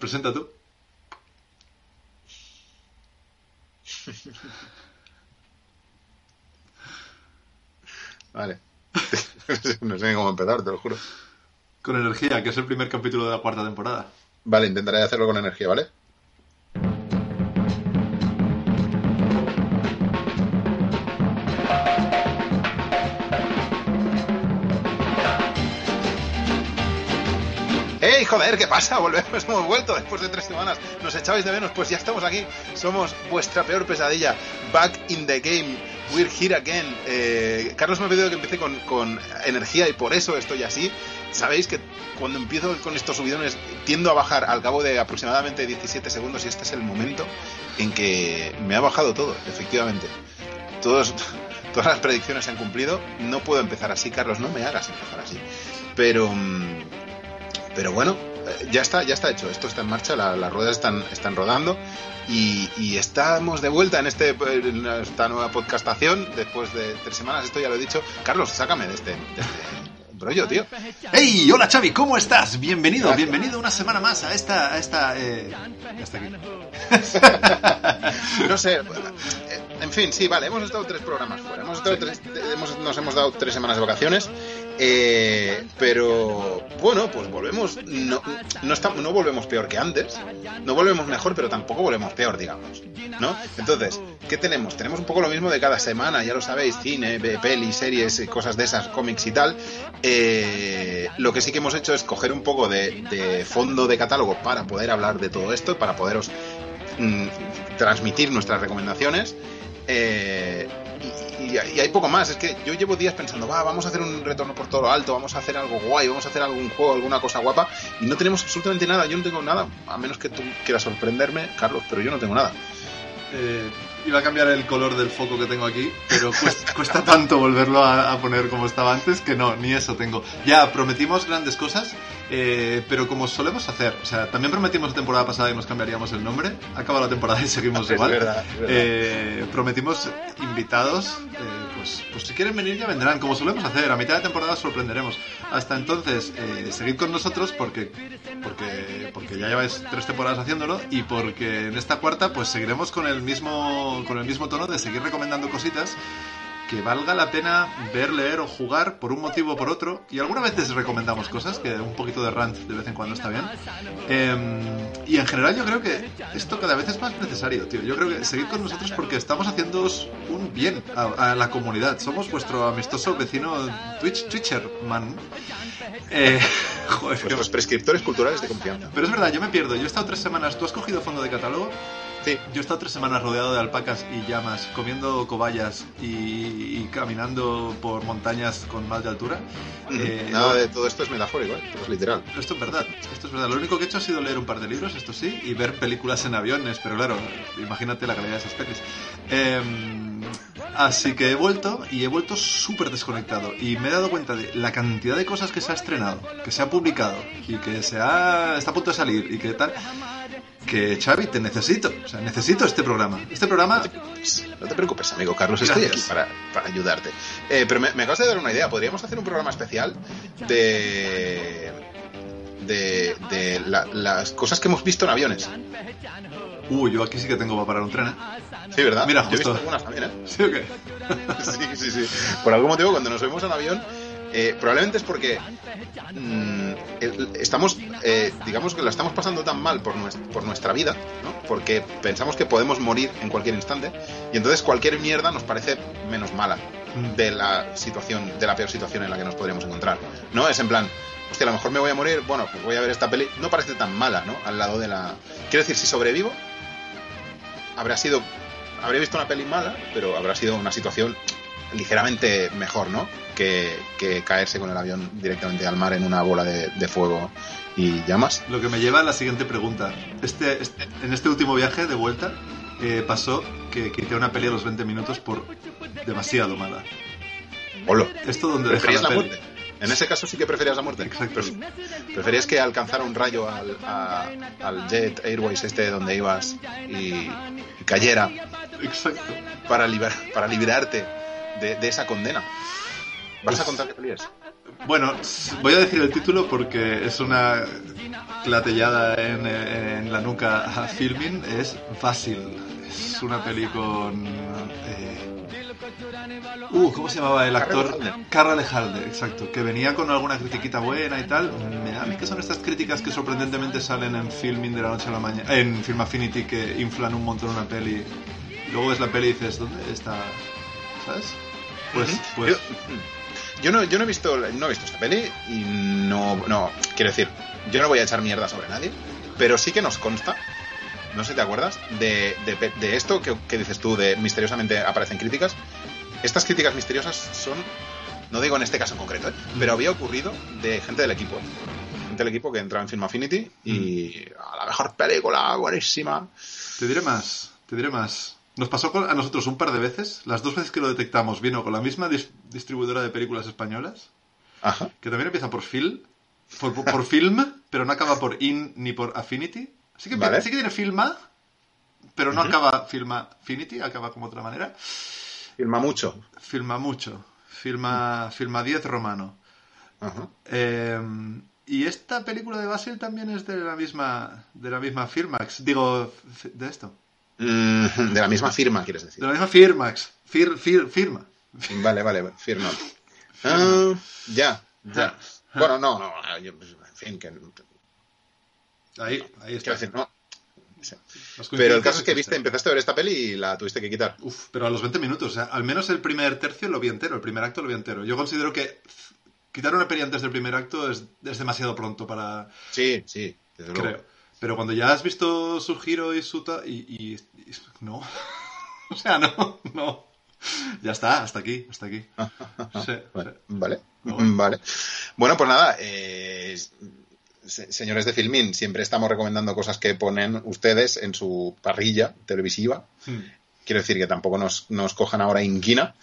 Presenta tú. Vale. no sé ni cómo empezar, te lo juro. Con energía, que es el primer capítulo de la cuarta temporada. Vale, intentaré hacerlo con energía, ¿vale? Joder! ¿Qué pasa? Volvemos, hemos vuelto después de tres semanas. Nos echabais de menos, pues ya estamos aquí. Somos vuestra peor pesadilla. Back in the game. We're here again. Eh, Carlos me ha pedido que empiece con, energía y por eso estoy así. Sabéis que cuando empiezo con estos subidones tiendo a bajar al cabo de aproximadamente 17 segundos y este es el momento en que me ha bajado todo, efectivamente. Todas las predicciones se han cumplido. No puedo empezar así, Carlos, no me hagas empezar así. Pero, mm, pero bueno, ya está, ya está hecho. Esto está en marcha, la- las ruedas están, están rodando y, y estamos de vuelta en este en esta nueva podcastación después de tres semanas. Esto ya lo he dicho. Carlos, sácame de este, de este rollo, tío. ¡Hey! Hola Xavi, ¿cómo estás? Bienvenido, Gracias. bienvenido una semana más a esta... A esta eh, hasta aquí. No sé. eh, En fin, sí, vale, hemos estado tres programas fuera. Hemos estado tres- hemos- nos hemos dado tres semanas de vacaciones. Eh, pero bueno, pues volvemos. No, no, estamos, no volvemos peor que antes. No volvemos mejor, pero tampoco volvemos peor, digamos. ¿No? Entonces, ¿qué tenemos? Tenemos un poco lo mismo de cada semana, ya lo sabéis: cine, pelis, series, cosas de esas, cómics y tal. Eh, lo que sí que hemos hecho es coger un poco de, de fondo de catálogo para poder hablar de todo esto, para poderos mm, transmitir nuestras recomendaciones. eh, y, y- hay poco más, es que yo llevo días pensando, va, vamos a hacer un retorno por todo lo alto, vamos a hacer algo guay, vamos a hacer algún juego, alguna cosa guapa, y no tenemos absolutamente nada, yo no tengo nada, a menos que tú quieras sorprenderme, Carlos, pero yo no tengo nada. Eh, iba a cambiar el color del foco que tengo aquí, pero cuesta, cuesta tanto volverlo a, a poner como estaba antes que no, ni eso tengo. Ya prometimos grandes cosas, eh, pero como solemos hacer, o sea, también prometimos la temporada pasada que nos cambiaríamos el nombre, acaba la temporada y seguimos Es igual. verdad, es verdad. Eh, prometimos invitados, eh, pues, pues si quieren venir ya vendrán, como solemos hacer, a mitad de temporada sorprenderemos. Hasta entonces, eh, seguid con nosotros porque, porque, porque ya lleváis tres temporadas haciéndolo y porque en esta cuarta pues seguiremos con el mismo, con el mismo tono de seguir recomendando cositas que valga la pena ver, leer o jugar por un motivo o por otro. Y algunas veces recomendamos cosas, que un poquito de rant de vez en cuando está bien. Em, y en general yo creo que esto cada vez es más necesario, tío. Yo creo que seguid con nosotros porque estamos haciéndoos un bien a, a la comunidad. Somos vuestro amistoso vecino Twitch, Twitcherman. Eh, joder, Nuestros prescriptores culturales de confianza. pero es verdad, yo me pierdo. Yo he estado tres semanas. ¿Tú has cogido fondo de catálogo? Sí, Yo he estado tres semanas rodeado de alpacas y llamas, comiendo cobayas y, y caminando por montañas con más de altura. Eh, nada de todo esto es metafórico, ¿eh? Todo es literal. Esto es verdad, esto es verdad. Lo único que he hecho ha sido leer un par de libros, esto sí, y ver películas en aviones, pero claro, imagínate la calidad de esas pelis. Em, así que he vuelto y he vuelto súper desconectado y me he dado cuenta de la cantidad de cosas que se ha estrenado, que se ha publicado y que se ha, está a punto de salir y que tal. Que Xavi, te necesito, o sea, necesito este programa. Este programa No te preocupes, amigo Carlos, estoy aquí para, para ayudarte. Eh, pero me, me acabas de dar una idea. Podríamos hacer un programa especial de. de, de la- las cosas que hemos visto en aviones. Uy, yo aquí sí que tengo para parar un tren, ¿eh? Sí, ¿verdad? Mira, Yo he visto justo. algunas también, ¿eh? ¿Sí? Sí, sí, sí. Por algún motivo, cuando nos subimos a un avión, eh, probablemente es porque mm, estamos, eh, digamos que la estamos pasando tan mal por, nues- por nuestra vida, ¿no? Porque pensamos que podemos morir en cualquier instante y entonces cualquier mierda nos parece menos mala de la situación, de la peor situación en la que nos podríamos encontrar, ¿no? Es en plan, hostia, a lo mejor me voy a morir, bueno, pues voy a ver esta peli, no parece tan mala, ¿no? Al lado de la... Quiero decir, si sobrevivo, habrá sido, habré visto una peli mala, pero habrá sido una situación ligeramente mejor, ¿no? Que, que caerse con el avión directamente al mar en una bola de, de fuego y llamas. Lo que me lleva a la siguiente pregunta. Este, este- en este último viaje de vuelta eh, pasó que, que hice una peli a los 20 minutos por demasiado mala. Olo. ¿Esto donde deja ¿Preferías la peli? muerte? En ese caso sí que preferías la muerte. Exacto. Pref- Preferías que alcanzara un rayo al, a- al Jet Airways este donde ibas y, cayera Exacto. para, para liberarte de, de esa condena. ¿Vas a contar qué peli es? Bueno, voy a decir el título porque es una clatellada en, en la nuca a Filmin es fácil. Es una peli con... eh, Uh, ¿cómo se llamaba el actor? Carra Lejalde, exacto. Que venía con alguna critiquita buena y tal. Me da a mí que son estas críticas que sorprendentemente salen en Filming de la noche a la mañana. En Film Affinity que inflan un montón una peli. Luego ves la peli y dices, ¿dónde está? ¿Sabes? Pues, pues. Yo, no, yo no he visto no he visto esta peli y no, no, quiero decir, yo no voy a echar mierda sobre nadie, pero sí que nos consta, no sé si te acuerdas, de, de, de esto que, que dices tú, de misteriosamente aparecen críticas. Estas críticas misteriosas son, no digo en este caso en concreto, ¿eh? pero había ocurrido de gente del equipo. Gente del equipo que entraba en Film Affinity y a la mejor película, buenísima. Te diré más, te diré más. Nos pasó a nosotros un par de veces. Las dos veces que lo detectamos vino con la misma dis- distribuidora de películas españolas. Ajá. que también empieza por Phil, por, por- por film, pero no acaba por in ni por affinity. Sí que, Vale. sí que tiene filma, pero no acaba filma affinity, acaba como otra manera. Filma mucho. Filma mucho, filma, filma 10 romano. Eh, y esta película de Basil también es de la misma, de la misma Filmax, digo, de esto, Mm, de la misma firma, quieres decir. de la misma Firmax, Fir, Fir- firma. Vale, vale, firma. Ah, ya, ya. Bueno, no, no, en fin, que. Ahí, ahí está. Quiero decir, no. Sí. Pero el caso es que viste, empezaste a ver esta peli y la tuviste que quitar. Uf, pero a los 20 minutos, o sea, al menos el primer tercio lo vi entero, el primer acto lo vi entero. Yo considero que quitar una peli antes del primer acto es, es demasiado pronto para, Sí, sí, desde luego. Pero cuando ya has visto su giro y su... ta- y, y- y- no. o sea, no, no. Ya está, hasta aquí, hasta aquí. Sí, Vale, sí. vale. Ah, bueno. Vale. Bueno, pues nada, eh, se- señores de Filmin, siempre estamos recomendando cosas que ponen ustedes en su parrilla televisiva. Hmm. Quiero decir que tampoco nos, nos cojan ahora inquina,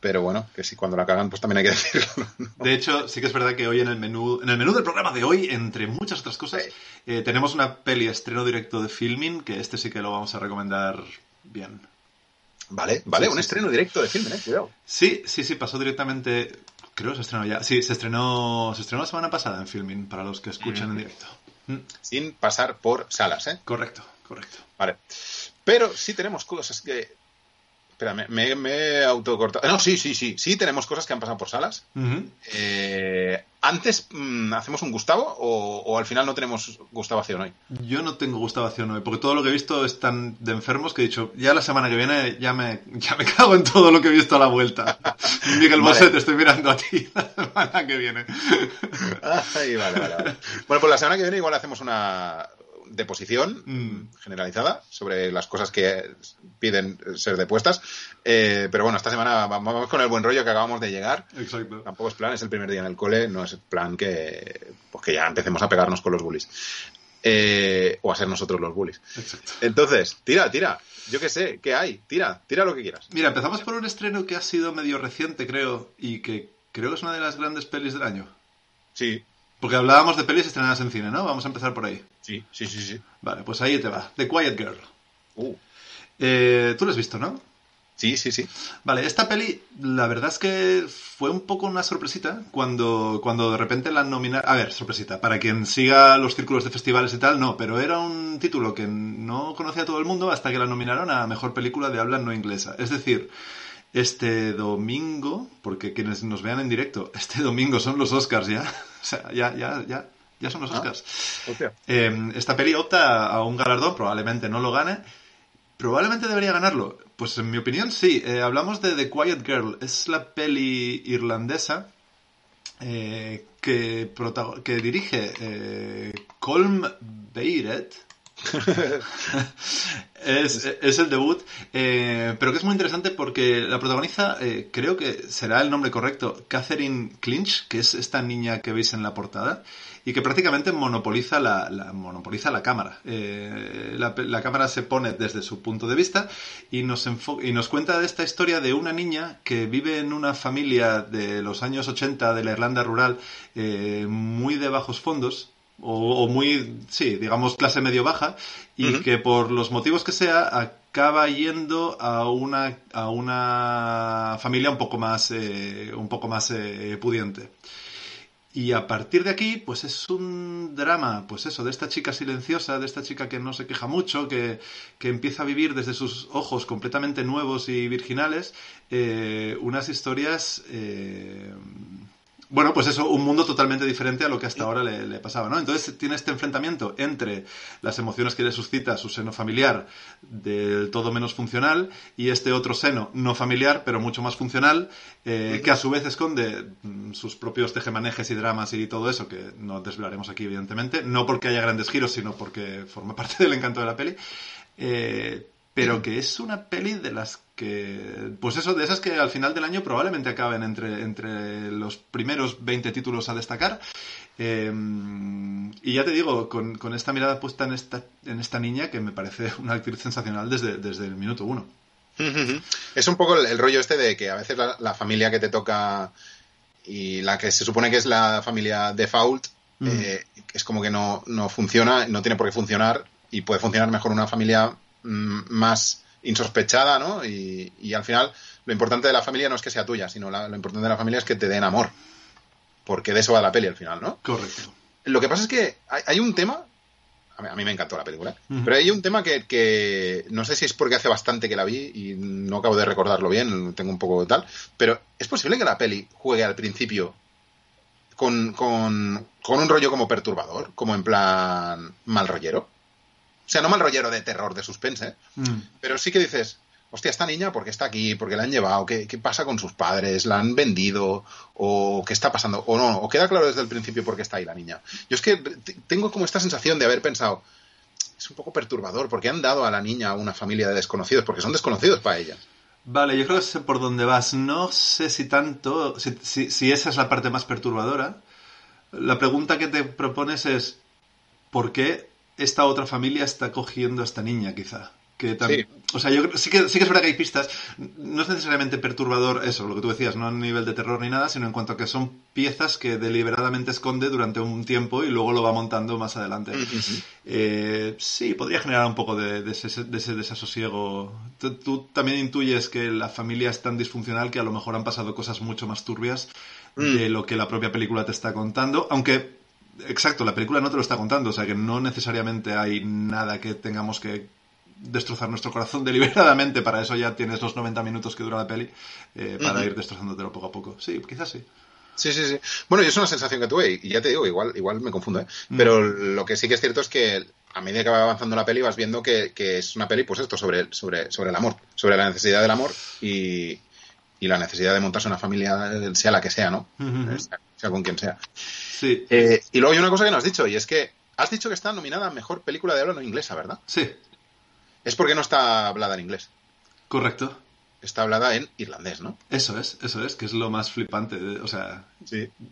pero bueno, que si cuando la cagan, pues también hay que decirlo. ¿no? De hecho, sí que es verdad que hoy en el menú, en el menú del programa de hoy, entre muchas otras cosas, eh, tenemos una peli estreno directo de filming, que este sí que lo vamos a recomendar bien. Vale, vale, Sí, un sí, estreno directo de Filmin, eh, cuidado. Sí, sí, sí, pasó directamente. Creo que se estrenó ya. Sí, se estrenó, se estrenó la semana pasada en filming, para los que escuchan en directo. Mm, Sin pasar por salas, ¿eh? Correcto, correcto. Vale. Pero sí tenemos cosas que. Espera, me, me, me he autocortado. No, sí, sí, sí. Sí tenemos cosas que han pasado por salas. Eh, antes, mm, ¿hacemos un Gustavo o, o al final no tenemos Gustavación hoy? Yo no tengo gustación hoy, porque todo lo que he visto es tan de enfermos que he dicho, ya la semana que viene ya me, ya me cago en todo lo que he visto a la vuelta. Miguel Vale. Bosé, te estoy mirando a ti la semana que viene. Ay, vale, vale, vale. Bueno, pues la semana que viene igual hacemos una deposición Mm. generalizada sobre las cosas que piden ser depuestas. Eh, pero bueno, esta semana vamos con el buen rollo que acabamos de llegar. Exacto. Tampoco es plan, es el primer día en el cole, no es plan que, pues que ya empecemos a pegarnos con los bullies. Eh, o a ser nosotros los bullies. Exacto. Entonces, tira, tira. Yo qué sé, ¿qué hay? Tira, tira lo que quieras. Mira, empezamos por un estreno que ha sido medio reciente, creo, y que creo que es una de las grandes pelis del año. Sí, Porque hablábamos de pelis estrenadas en cine, ¿no? Vamos a empezar por ahí. sí, sí, sí, sí. Vale, pues ahí te va. The Quiet Girl. Uh, Eh, Tú lo has visto, ¿no? sí, sí, sí. Vale, esta peli, la verdad es que fue un poco una sorpresita cuando, cuando de repente la nominaron. A ver, sorpresita. Para quien siga los círculos de festivales y tal, no, pero era un título que no conocía todo el mundo hasta que la nominaron a mejor película de habla no inglesa. Es decir, este domingo, porque quienes nos vean en directo, este domingo son los Oscars ya. O sea, ya, ya, ya, ya son los Ah. Oscars. Eh, esta peli opta a un galardón, probablemente no lo gane. Probablemente debería ganarlo. Pues en mi opinión sí. Eh, hablamos de The Quiet Girl. Es la peli irlandesa eh, que dirige eh, Colm Beiret. es, el debut, eh, pero que es muy interesante porque la protagoniza, eh, creo que será el nombre correcto, Catherine Clinch, que es esta niña que veis en la portada, y que prácticamente monopoliza la, cámara. Eh, la, cámara se pone desde su punto de vista y nos, cuenta esta historia de una niña que vive en una familia de los años 80 de la Irlanda rural muy de bajos fondos, o, o muy, sí, digamos clase medio baja, y que por los motivos que sea acaba yendo a una, a una familia un poco más, eh, un poco más eh, pudiente. Y a partir de aquí, pues es un drama, pues eso, de esta chica silenciosa, de esta chica que no se queja mucho, que, que empieza a vivir desde sus ojos completamente nuevos y virginales, eh, unas historias eh, bueno, pues eso, un mundo totalmente diferente a lo que hasta ahora le, pasaba, ¿no? Entonces tiene este enfrentamiento entre las emociones que le suscita su seno familiar del todo menos funcional y este otro seno no familiar, pero mucho más funcional, eh, que a su vez esconde mm, sus propios tejemanejes y dramas y todo eso, que no desvelaremos aquí, evidentemente, no porque haya grandes giros, sino porque forma parte del encanto de la peli. Eh, pero que es una peli de las que, pues eso, de esas que al final del año probablemente acaben entre, entre los primeros 20 títulos a destacar. Eh, y ya te digo, con, con, esta mirada puesta en esta, en esta niña que me parece una actriz sensacional desde, desde el minuto uno. Es un poco el, rollo este de que a veces la, familia que te toca y la que se supone que es la familia default eh, es como que no, no funciona, no tiene por qué funcionar y puede funcionar mejor una familia Mm, más insospechada, ¿no? Y, al final lo importante de la familia no es que sea tuya, sino lo importante de la familia es que te den amor. Porque de eso va la peli al final, ¿no? Correcto. Lo que pasa es que hay, un tema, a mí, me encantó la película, pero hay un tema que, no sé si es porque hace bastante que la vi y no acabo de recordarlo bien, tengo un poco de tal, pero es posible que la peli juegue al principio con, con, con un rollo como perturbador, como en plan mal rollero. O sea, no mal rollero de terror, de suspense, mm. pero sí que dices, hostia, esta niña, ¿por qué está aquí? ¿Por qué la han llevado? ¿Qué, pasa con sus padres? ¿La han vendido? ¿O qué está pasando? O no, o queda claro desde el principio por qué está ahí la niña. Yo es que tengo como esta sensación de haber pensado, es un poco perturbador, porque han dado a la niña a una familia de desconocidos, porque son desconocidos para ella. Vale, yo creo que sé por dónde vas. No sé si tanto, si esa es la parte más perturbadora. La pregunta que te propones es, ¿por qué esta otra familia está cogiendo a esta niña, quizá. Que también, O sea, yo sí que, sí que es verdad que hay pistas. No es necesariamente perturbador eso, lo que tú decías, no a nivel de terror ni nada, sino en cuanto a que son piezas que deliberadamente esconde durante un tiempo y luego lo va montando más adelante. Eh, sí, podría generar un poco de, ese, desasosiego. Tú, también intuyes que la familia es tan disfuncional que a lo mejor han pasado cosas mucho más turbias mm. de lo que la propia película te está contando, aunque Exacto, la película no te lo está contando, o sea que no necesariamente hay nada que tengamos que destrozar nuestro corazón deliberadamente, para eso ya tienes los 90 minutos que dura la peli, eh, para ir destrozándotelo poco a poco. Sí, quizás sí. Sí, sí, sí. Bueno, y es una sensación que tuve, y ya te digo, igual, igual me confundo, ¿eh? Mm. Pero lo que sí que es cierto es que a medida que va avanzando la peli vas viendo que, es una peli, pues esto, sobre, sobre, sobre el amor, sobre la necesidad del amor y, y la necesidad de montarse una familia, sea la que sea, ¿no? Sea, con quien sea. Sí. Eh, y luego hay una cosa que no has dicho, y es que has dicho que está nominada a Mejor Película de habla no inglesa, ¿verdad? Sí. Es porque no está hablada en inglés. Correcto está hablada en irlandés, ¿no? Eso es, eso es, que es lo más flipante. o sea,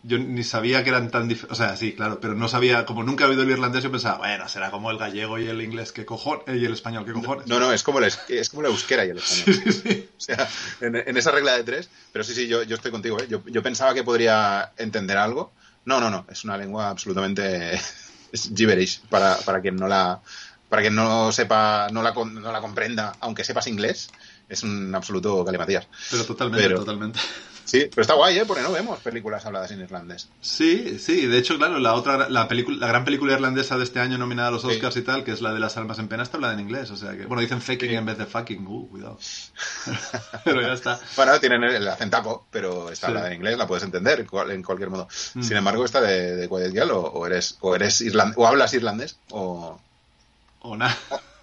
yo ni sabía que eran tan diferentes. O sea, sí, claro, pero no sabía, como nunca he oído el irlandés, yo pensaba, bueno, será como el gallego y el inglés, que cojones, y el español, que cojones. No, no, es como, es como la euskera y el español. Sí, sí, O sea, en, esa regla de tres, pero sí, sí, yo, yo estoy contigo, ¿eh? yo, pensaba que podría entender algo. No, no, no, es una lengua absolutamente. es gibberish para, para quien no la. Para quien no sepa, no la, no la comprenda, aunque sepas inglés, es un absoluto galimatías. Pero totalmente, totalmente. Sí, pero está guay, ¿eh? Porque no vemos películas habladas en irlandés. Sí, sí, de hecho, claro, la otra, la película, la gran película irlandesa de este año nominada a los Oscars y tal, que es la de las almas en pena, está hablada en inglés, o sea que, bueno, dicen faking en vez de fucking, uh, cuidado. pero ya está. Bueno, tienen el acentaco, pero está hablada en inglés, la puedes entender en cualquier modo. Mm. Sin embargo, esta de, de Quiet o, eres, o eres irlandés, o hablas irlandés, o... O nada.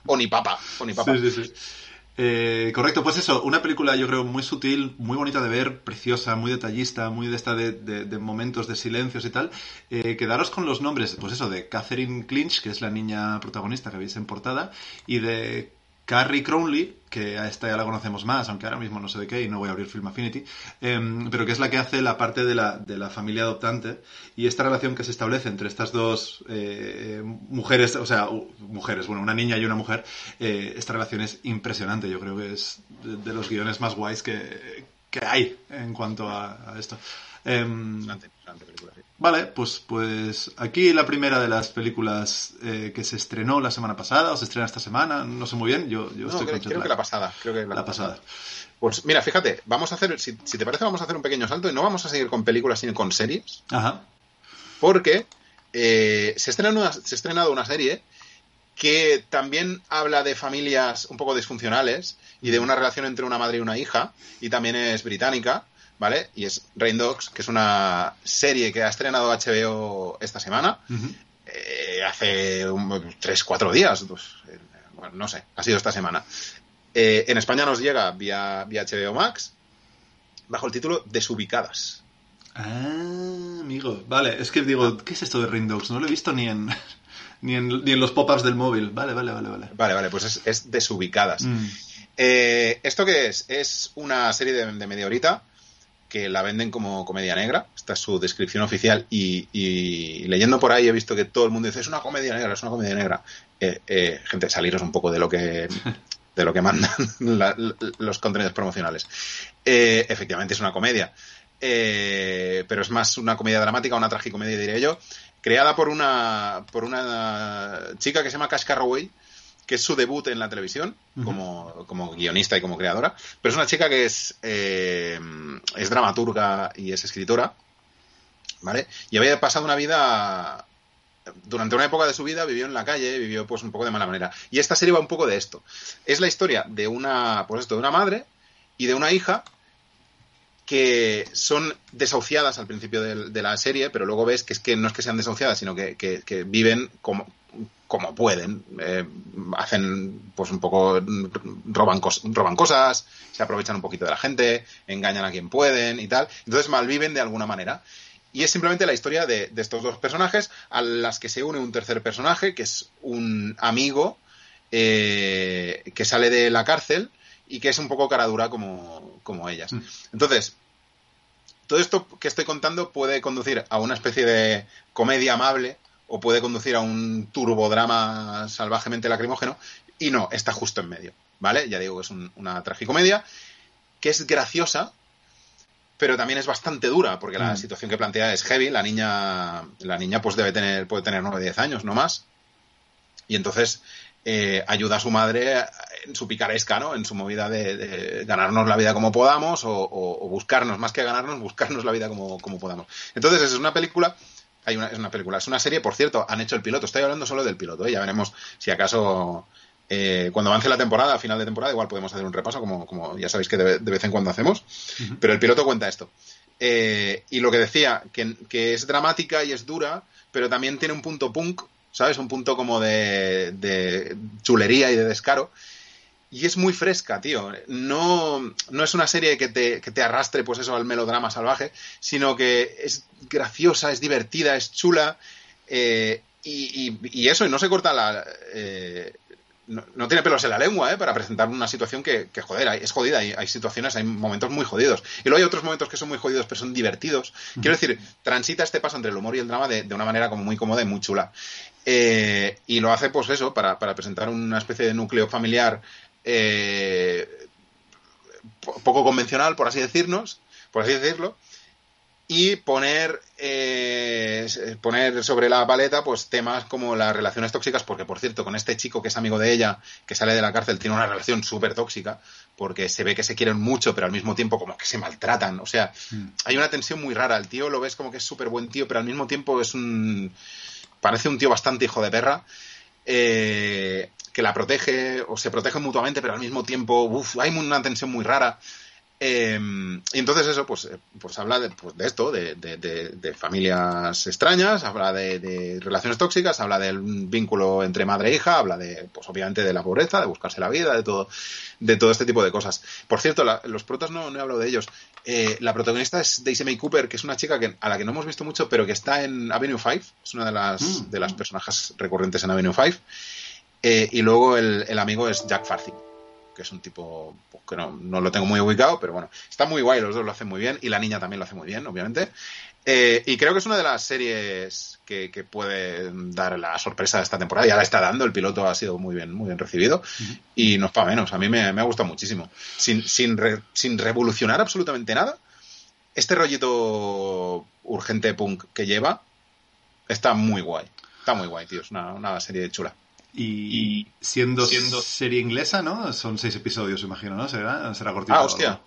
O, ni papa, o ni papa. Sí, sí, sí. Eh, correcto, pues eso, una película yo creo muy sutil, muy bonita de ver, preciosa, muy detallista, muy de esta de, momentos de silencios y tal. Eh, quedaros con los nombres, pues eso, de Catherine Clinch, que es la niña protagonista que veis en portada, y de Carrie Crowley, que a esta ya la conocemos más, aunque ahora mismo no sé de qué y no voy a abrir Film Affinity, em, pero que es la que hace la parte de la, de la, familia adoptante y esta relación que se establece entre estas dos eh, mujeres, o sea, mujeres, bueno, una niña y una mujer, eh, esta relación es impresionante, yo creo que es de, los guiones más guays que, que hay en cuanto a, esto. Em, Vale, pues, pues aquí la primera de las películas eh, que se estrenó la semana pasada, o se estrena esta semana, no sé muy bien, yo, yo estoy creo, creo que la pasada, creo que la, pasada. Pues mira, fíjate, vamos a hacer, si, te parece, vamos a hacer un pequeño salto y no vamos a seguir con películas, sino con series. Ajá. porque eh, se, estrena una- se ha estrenado una serie que también habla de familias un poco disfuncionales y de una relación entre una madre y una hija, y también es británica, ¿vale? Y es Rain Dogs, que es una serie que ha estrenado HBO esta semana, eh, hace un- tres, cuatro días, pues, eh, bueno, no sé, ha sido esta semana. Eh, en España nos llega vía, vía HBO Max, bajo el título Desubicadas. Ah, amigo. Vale, es que digo, ¿qué es esto de Ring Dogs? No lo he visto ni en, ni en, ni en los pop-ups del móvil. Vale, vale, vale, vale. Vale, vale, pues es, es Desubicadas. Mm. Eh, ¿Esto qué es? Es una serie de, de media horita que la venden como comedia negra. Esta es su descripción oficial. Y, y leyendo por ahí he visto que todo el mundo dice: es una comedia negra, es una comedia negra. Eh, eh, gente, saliros un poco de lo que. De lo que mandan la- los contenidos promocionales. Eh, efectivamente es una comedia. Eh, pero es más una comedia dramática, una tragicomedia, diré yo. Creada por una, por una chica que se llama Cash Carraway, que es su debut en la televisión como, como guionista y como creadora. Pero es una chica que es, eh, es dramaturga y es escritora, ¿vale? Y había pasado una vida... Durante una época de su vida vivió en la calle, vivió pues un poco de mala manera. Y esta serie va un poco de esto. Es la historia de una, pues esto, de una madre y de una hija que son desahuciadas al principio de, la serie, pero luego ves que es que no es que sean desahuciadas, sino que, que- que viven como, como pueden. Eh, hacen, pues un poco, roban, cos- roban cosas, se aprovechan un poquito de la gente, engañan a quien pueden y tal. Entonces malviven de alguna manera. Y es simplemente la historia de, de estos dos personajes, a las que se une un tercer personaje, que es un amigo eh, que sale de la cárcel y que es un poco cara dura como, como ellas. Mm. Entonces, todo esto que estoy contando puede conducir a una especie de comedia amable o puede conducir a un turbodrama salvajemente lacrimógeno y no, está justo en medio, ¿vale? Ya digo que es un- una tragicomedia que es graciosa, pero también es bastante dura porque la Mm. situación que plantea es heavy, la niña la niña pues debe tener puede tener 9 o 10 años, no más. Y entonces eh, ayuda a su madre en su picaresca, ¿no? En su movida de, de ganarnos la vida como podamos o, o- o buscarnos, más que ganarnos, buscarnos la vida como, como podamos. Entonces, es una película, hay una, es una película, es una serie, por cierto, han hecho el piloto, estoy hablando solo del piloto, ¿eh? ya veremos si acaso eh, cuando avance la temporada, a final de temporada, igual podemos hacer un repaso, como, como ya sabéis que de, de vez en cuando hacemos, pero el piloto cuenta esto. Eh, y lo que decía, que, que es dramática y es dura, pero también tiene un punto punk, ¿sabes? Un punto como de, de chulería y de descaro. Y es muy fresca, tío. No, no es una serie que te, que te arrastre, pues eso, al melodrama salvaje, sino que es graciosa, es divertida, es chula. eh, y, y- y eso, y no se corta la. eh, no, no tiene pelos en la lengua, ¿eh? Para presentar una situación que, que, joder, es jodida. Hay, hay situaciones, hay momentos muy jodidos. Y luego hay otros momentos que son muy jodidos, pero son divertidos. Quiero decir, transita este paso entre el humor y el drama de, de una manera como muy cómoda y muy chula. Eh, y lo hace, pues eso, para, para presentar una especie de núcleo familiar eh, po- poco convencional, por así decirnos, por así decirlo, y poner eh, poner sobre la paleta pues temas como las relaciones tóxicas, porque por cierto, con este chico que es amigo de ella, que sale de la cárcel, tiene una relación súper tóxica, porque se ve que se quieren mucho, pero al mismo tiempo como que se maltratan, o sea, Mm. hay una tensión muy rara, el tío lo ves como que es súper buen tío, pero al mismo tiempo es un... parece un tío bastante hijo de perra, eh, que la protege o se protegen mutuamente, pero al mismo tiempo hay una tensión muy rara. Eh, y entonces eso, pues, eh, pues habla de, pues, de esto, de, de- de- de familias extrañas, habla de, de relaciones tóxicas, habla del vínculo entre madre e hija, habla de, pues obviamente de la pobreza, de buscarse la vida, de todo, de todo este tipo de cosas. Por cierto, la- los protas no, no he hablado de ellos. Eh, la protagonista es Daisy May Cooper, que es una chica que, a la que no hemos visto mucho, pero que está en Avenue 5, es una de las, Mm. de las personajes recurrentes en Avenue 5. Eh, y luego el, el amigo es Jack Farthing, que es un tipo pues, que no, no lo tengo muy ubicado, pero bueno, está muy guay, los dos lo hacen muy bien, y la niña también lo hace muy bien, obviamente. Eh, y creo que es una de las series que, que puede dar la sorpresa de esta temporada. Ya la está dando, el piloto ha sido muy bien, muy bien recibido. Y no es para menos, a mí me, me ha gustado muchísimo. Sin, sin, sin revolucionar absolutamente nada, este rollito urgente punk que lleva está muy guay. Está muy guay, tío. Es una, una serie chula. Y, siendo, siendo- serie inglesa, ¿no? Son seis episodios, imagino, ¿no? ¿Será, será cortito? Ah, hostia. algo?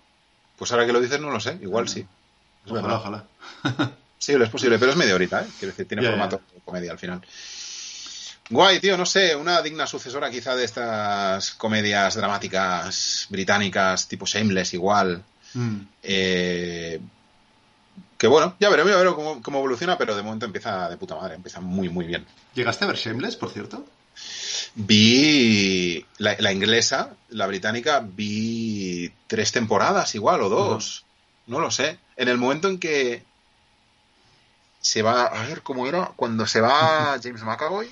Pues ahora que lo dices, no lo sé. Igual sí. Ojalá, ojalá. posible, es posible, pero es media horita, ¿eh? Quiero decir, tiene formato de comedia al final. Guay, tío, no sé, una digna sucesora quizá de estas comedias dramáticas británicas, tipo Shameless igual. Mm. Eh, que bueno, ya veremos, ya veremos cómo, cómo evoluciona, pero de momento empieza de puta madre, empieza muy, muy bien. ¿Llegaste a ver Shameless, por cierto? Vi la, la inglesa, la británica, vi tres temporadas igual o dos. No lo sé. En el momento en que se va. A ver, ¿cómo era? Cuando se va James McAvoy.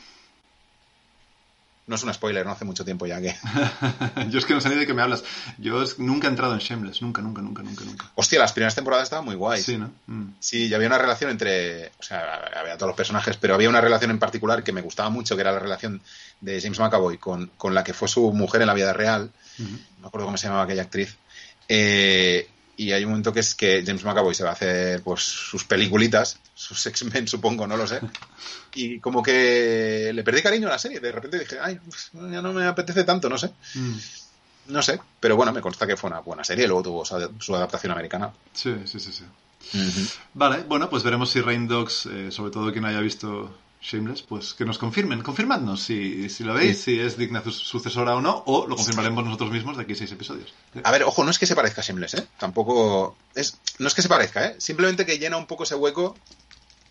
No es un spoiler, no hace mucho tiempo ya que. Yo es que no sé ni de qué me hablas. Yo es- nunca he entrado en Shameless, nunca, nunca, nunca, nunca, nunca. Hostia, las primeras temporadas estaban muy guays. Sí, ¿no? Mm. Sí, y había una relación entre. O sea, había todos los personajes, pero había una relación en particular que me gustaba mucho, que era la relación de James McAvoy con, con la que fue su mujer en la vida real. No me acuerdo cómo se llamaba aquella actriz. Eh, y hay un momento que es que James McAvoy se va a hacer pues sus peliculitas, sus X-Men supongo, no lo sé. Y como que le perdí cariño a la serie. De repente dije, ay, pues, ya no me apetece tanto, no sé. Mm. No sé. Pero bueno, me consta que fue una buena serie. Luego tuvo su, adaptación americana. Sí, sí, sí, sí. Vale, bueno, pues veremos si Rain Dogs, eh, sobre todo quien haya visto Shameless, pues que nos confirmen. Confirmadnos si, si lo veis, si es digna su- sucesora o no, o lo confirmaremos nosotros mismos de aquí a seis episodios. A ver, ojo, no es que se parezca a Shameless, ¿eh? Tampoco... Es, no es que se parezca, ¿eh? Simplemente que llena un poco ese hueco...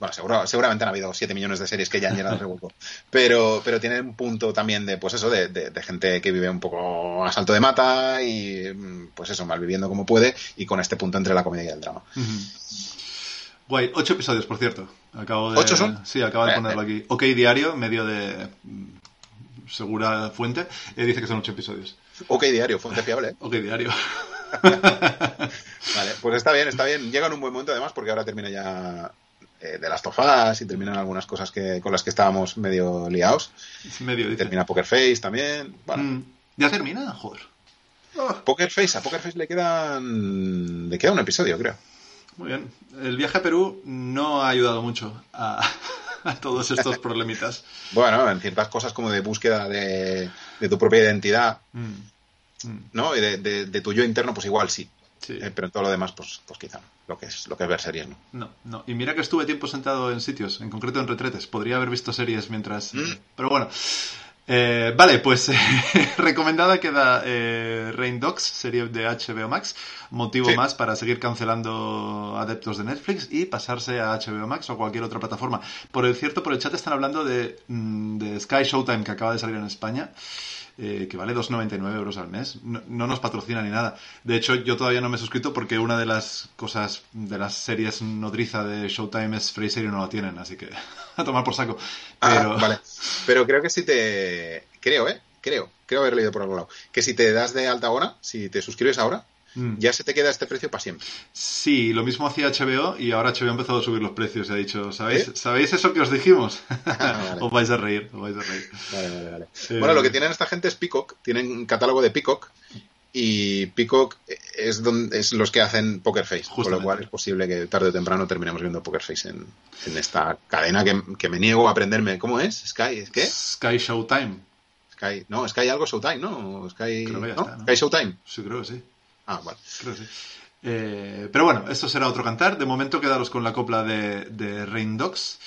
Bueno, seguro, seguramente han habido 7 millones de series que ya han llenado ese hueco. Pero, pero tiene un punto también de, pues eso, de, de- de gente que vive un poco a salto de mata y, pues eso, mal viviendo como puede y con este punto entre la comedia y el drama. Ujú. Guay, ocho episodios, por cierto. Acabo de, ¿Ocho son? Sí, acabo de Eh, ponerlo aquí. OK Diario, medio de mm, segura fuente, eh, dice que son ocho episodios. Ok, diario, fuente fiable, ¿eh? OK Diario. Vale, pues está bien, está bien. Llega en un buen momento además porque ahora termina ya eh, de las tofadas y terminan algunas cosas que, con las que estábamos medio liados. medio, Y dice. termina Poker Face también. Bueno, Mm, ¿Ya termina? Joder. Ah, Poker Face, a Poker Face le quedan. Le queda un episodio, creo. Muy bien. El viaje a Perú no ha ayudado mucho a, a todos estos problemitas. Bueno, en ciertas cosas como de búsqueda de, de tu propia identidad, Mm, mm, ¿no? Y de, de- de tu yo interno, pues igual sí. sí. Eh, pero en todo lo demás, pues, pues quizá no. Lo que es, lo que es ver series, ¿no? No, no. Y mira que estuve tiempo sentado en sitios, en concreto en retretes. Podría haber visto series mientras... Mm. Pero bueno. Eh, vale, pues eh, recomendada queda eh, Rain Dogs, serie de HBO Max. Motivo Sí. más para seguir cancelando adeptos de Netflix y pasarse a HBO Max o cualquier otra plataforma. Por el cierto, por el chat están hablando de, mm, de Sky Showtime que acaba de salir en España. Eh, que vale 2,99 euros al mes. No, no nos patrocina ni nada. De hecho, yo todavía no me he suscrito porque una de las cosas, de las series nodriza de Showtime es Fraser y no lo tienen, así que a tomar por saco. Pero, Ah, vale. Pero creo que si te. Creo, ¿eh? Creo. Creo haber leído por algún lado. Que si te das de alta ahora, si te suscribes ahora, Mm. ya se te queda este precio para siempre. Sí, lo mismo hacía HBO y ahora HBO ha empezado a subir los precios y ha dicho, ¿sabéis, ¿Eh? ¿sabéis eso que os dijimos? vale. os vais a reír, os vais a reír. Vale, vale, vale. Eh, Bueno, lo que tienen esta gente es Peacock. Tienen un catálogo de Peacock. Y Peacock es, donde, es los que hacen Poker Face. Con lo cual es posible que tarde o temprano terminemos viendo Poker Face en, en esta cadena que, que me niego a aprenderme. ¿Cómo es? ¿Sky? ¿Qué? Sky Showtime. Sky, no, Sky algo Showtime, ¿no? Sky, Creo que ya ¿no? está, ¿no? Sky Showtime. Sí, creo que sí. Ah, vale. Creo que sí. Eh, pero bueno, esto será otro cantar. De momento quedaros con la copla de, Rain Dogs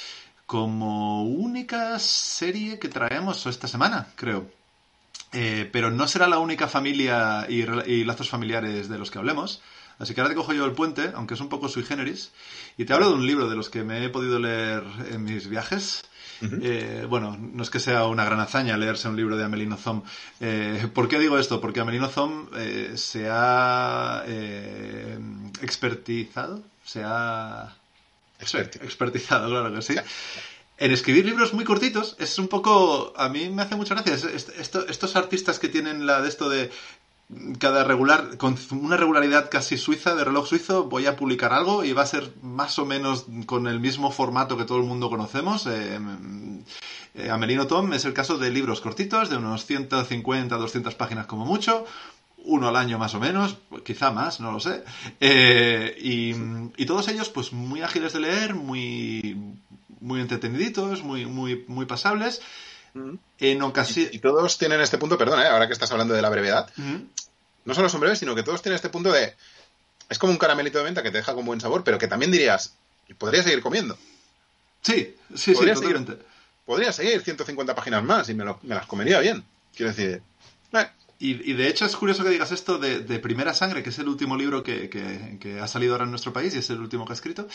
como única serie que traemos esta semana, creo. Eh, pero no será la única familia y, y lazos familiares de los que hablemos. Así que ahora te cojo yo el puente, aunque es un poco sui generis, y te hablo de un libro de los que me he podido leer en mis viajes. Eh, bueno, no es que sea una gran hazaña leerse un libro de Amelino Zom. Eh, ¿Por qué digo esto? Porque Amelino Zom eh, se ha expertizado, se ha Experti. expertizado, claro que sí. Sí. En escribir libros muy cortitos es un poco. A mí me hace mucha gracia. Es- es- esto- estos artistas que tienen la de esto de. Cada regular, con una regularidad casi suiza, de reloj suizo, voy a publicar algo y va a ser más o menos con el mismo formato que todo el mundo conocemos. Eh, eh, Amelino Tom es el caso de libros cortitos, de unos 150, 200 páginas como mucho, uno al año más o menos, quizá más, no lo sé. Eh, y, y todos ellos, pues muy ágiles de leer, muy, muy entreteniditos, muy, muy, muy pasables. En Y, ocasiones. y todos tienen este punto, perdona, ¿eh? ahora que estás hablando de la brevedad, no solo son breves, sino que todos tienen este punto de... Es como un caramelito de menta que te deja con buen sabor, pero que también dirías, podría seguir comiendo. Sí, sí, sí, Podría totalmente. seguir, podría seguir 150 páginas más y me, lo- me las comería bien. Quiero decir, eh, Y, de hecho es curioso que digas esto de, Primera Sangre, que es el último libro que, que- ha salido ahora en nuestro país y es el último que ha escrito.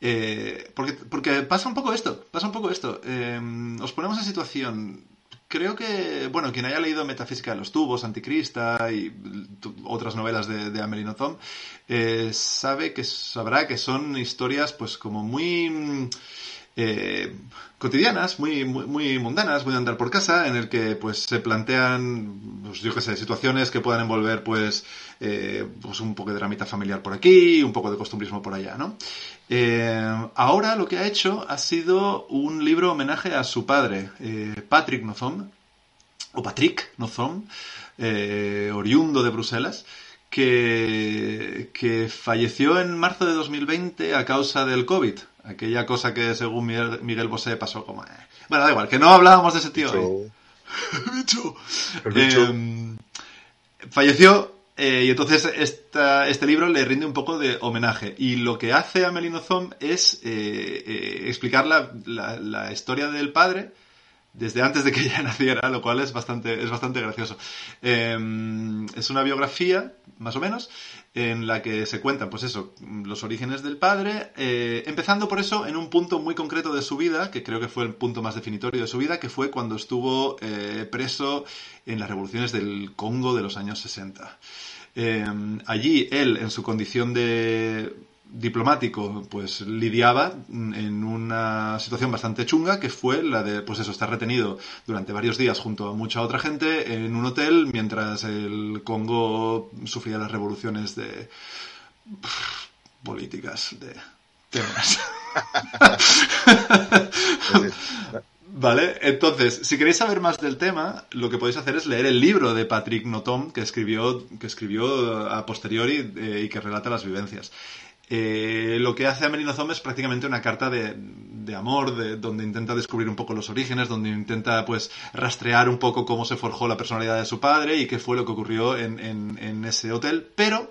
Eh, porque, porque pasa un poco esto, pasa un poco esto. Eh, os ponemos en situación. Creo que, bueno, quien haya leído Metafísica de los Tubos, Anticrista y otras novelas de, de Amelino eh, sabe que sabrá que son historias, pues, como muy eh, cotidianas, muy, muy, muy mundanas, muy de andar por casa, en el que pues se plantean, pues, yo qué sé, situaciones que puedan envolver pues, eh, pues un poco de dramita familiar por aquí, un poco de costumbrismo por allá, ¿no? Eh, ahora lo que ha hecho ha sido un libro homenaje a su padre, eh, Patrick Nozom, o Patrick Nozom, eh, oriundo de Bruselas, que, que falleció en marzo de 2020 a causa del COVID. Aquella cosa que según Miguel, Miguel Bosé pasó como... eh. Bueno, da igual, que no hablábamos de ese tío hoy. bicho. Bicho. Eh, falleció eh, y entonces esta- este libro le rinde un poco de homenaje. Y lo que hace a Melino Zom es explicar la, la- la historia del padre desde antes de que ella naciera, lo cual es bastante, es bastante gracioso. Eh, es una biografía, más o menos, en la que se cuentan, pues eso, los orígenes del padre, eh, empezando por eso en un punto muy concreto de su vida, que creo que fue el punto más definitorio de su vida, que fue cuando estuvo eh, preso en las revoluciones del Congo de los años 60. Eh, allí él, en su condición de diplomático, pues lidiaba en una situación bastante chunga, que fue la de, pues eso, estar retenido durante varios días junto a mucha otra gente en un hotel mientras el Congo sufría las revoluciones de pff, políticas, de temas. Vale, entonces, si queréis saber más del tema, lo que podéis hacer es leer el libro de Patrick Notom que escribió, que escribió a posteriori eh, y que relata las vivencias. Eh, lo que hace Amelino Zom es prácticamente una carta de, amor, de, donde intenta descubrir un poco los orígenes, donde intenta pues rastrear un poco cómo se forjó la personalidad de su padre y qué fue lo que ocurrió en, en- en ese hotel. Pero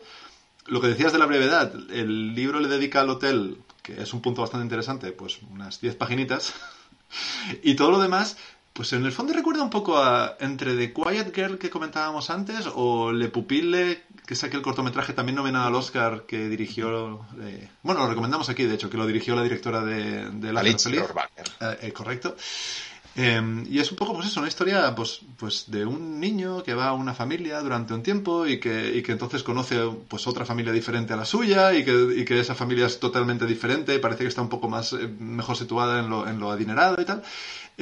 lo que decías de la brevedad, el libro le dedica al hotel, que es un punto bastante interesante, pues unas 10 paginitas. Y todo lo demás, pues en el fondo recuerda un poco a entre The Quiet Girl que comentábamos antes o Le Pupille, que es aquel cortometraje también nominado al Oscar que dirigió... eh, bueno, lo recomendamos aquí, de hecho, que lo dirigió la directora de, de La Feliz. Eh, eh, correcto. Eh, y es un poco, pues eso, una historia pues, pues de un niño que va a una familia durante un tiempo y que, y que entonces conoce pues otra familia diferente a la suya y que, y que esa familia es totalmente diferente, parece que está un poco más eh, mejor situada en lo, en lo adinerado y tal.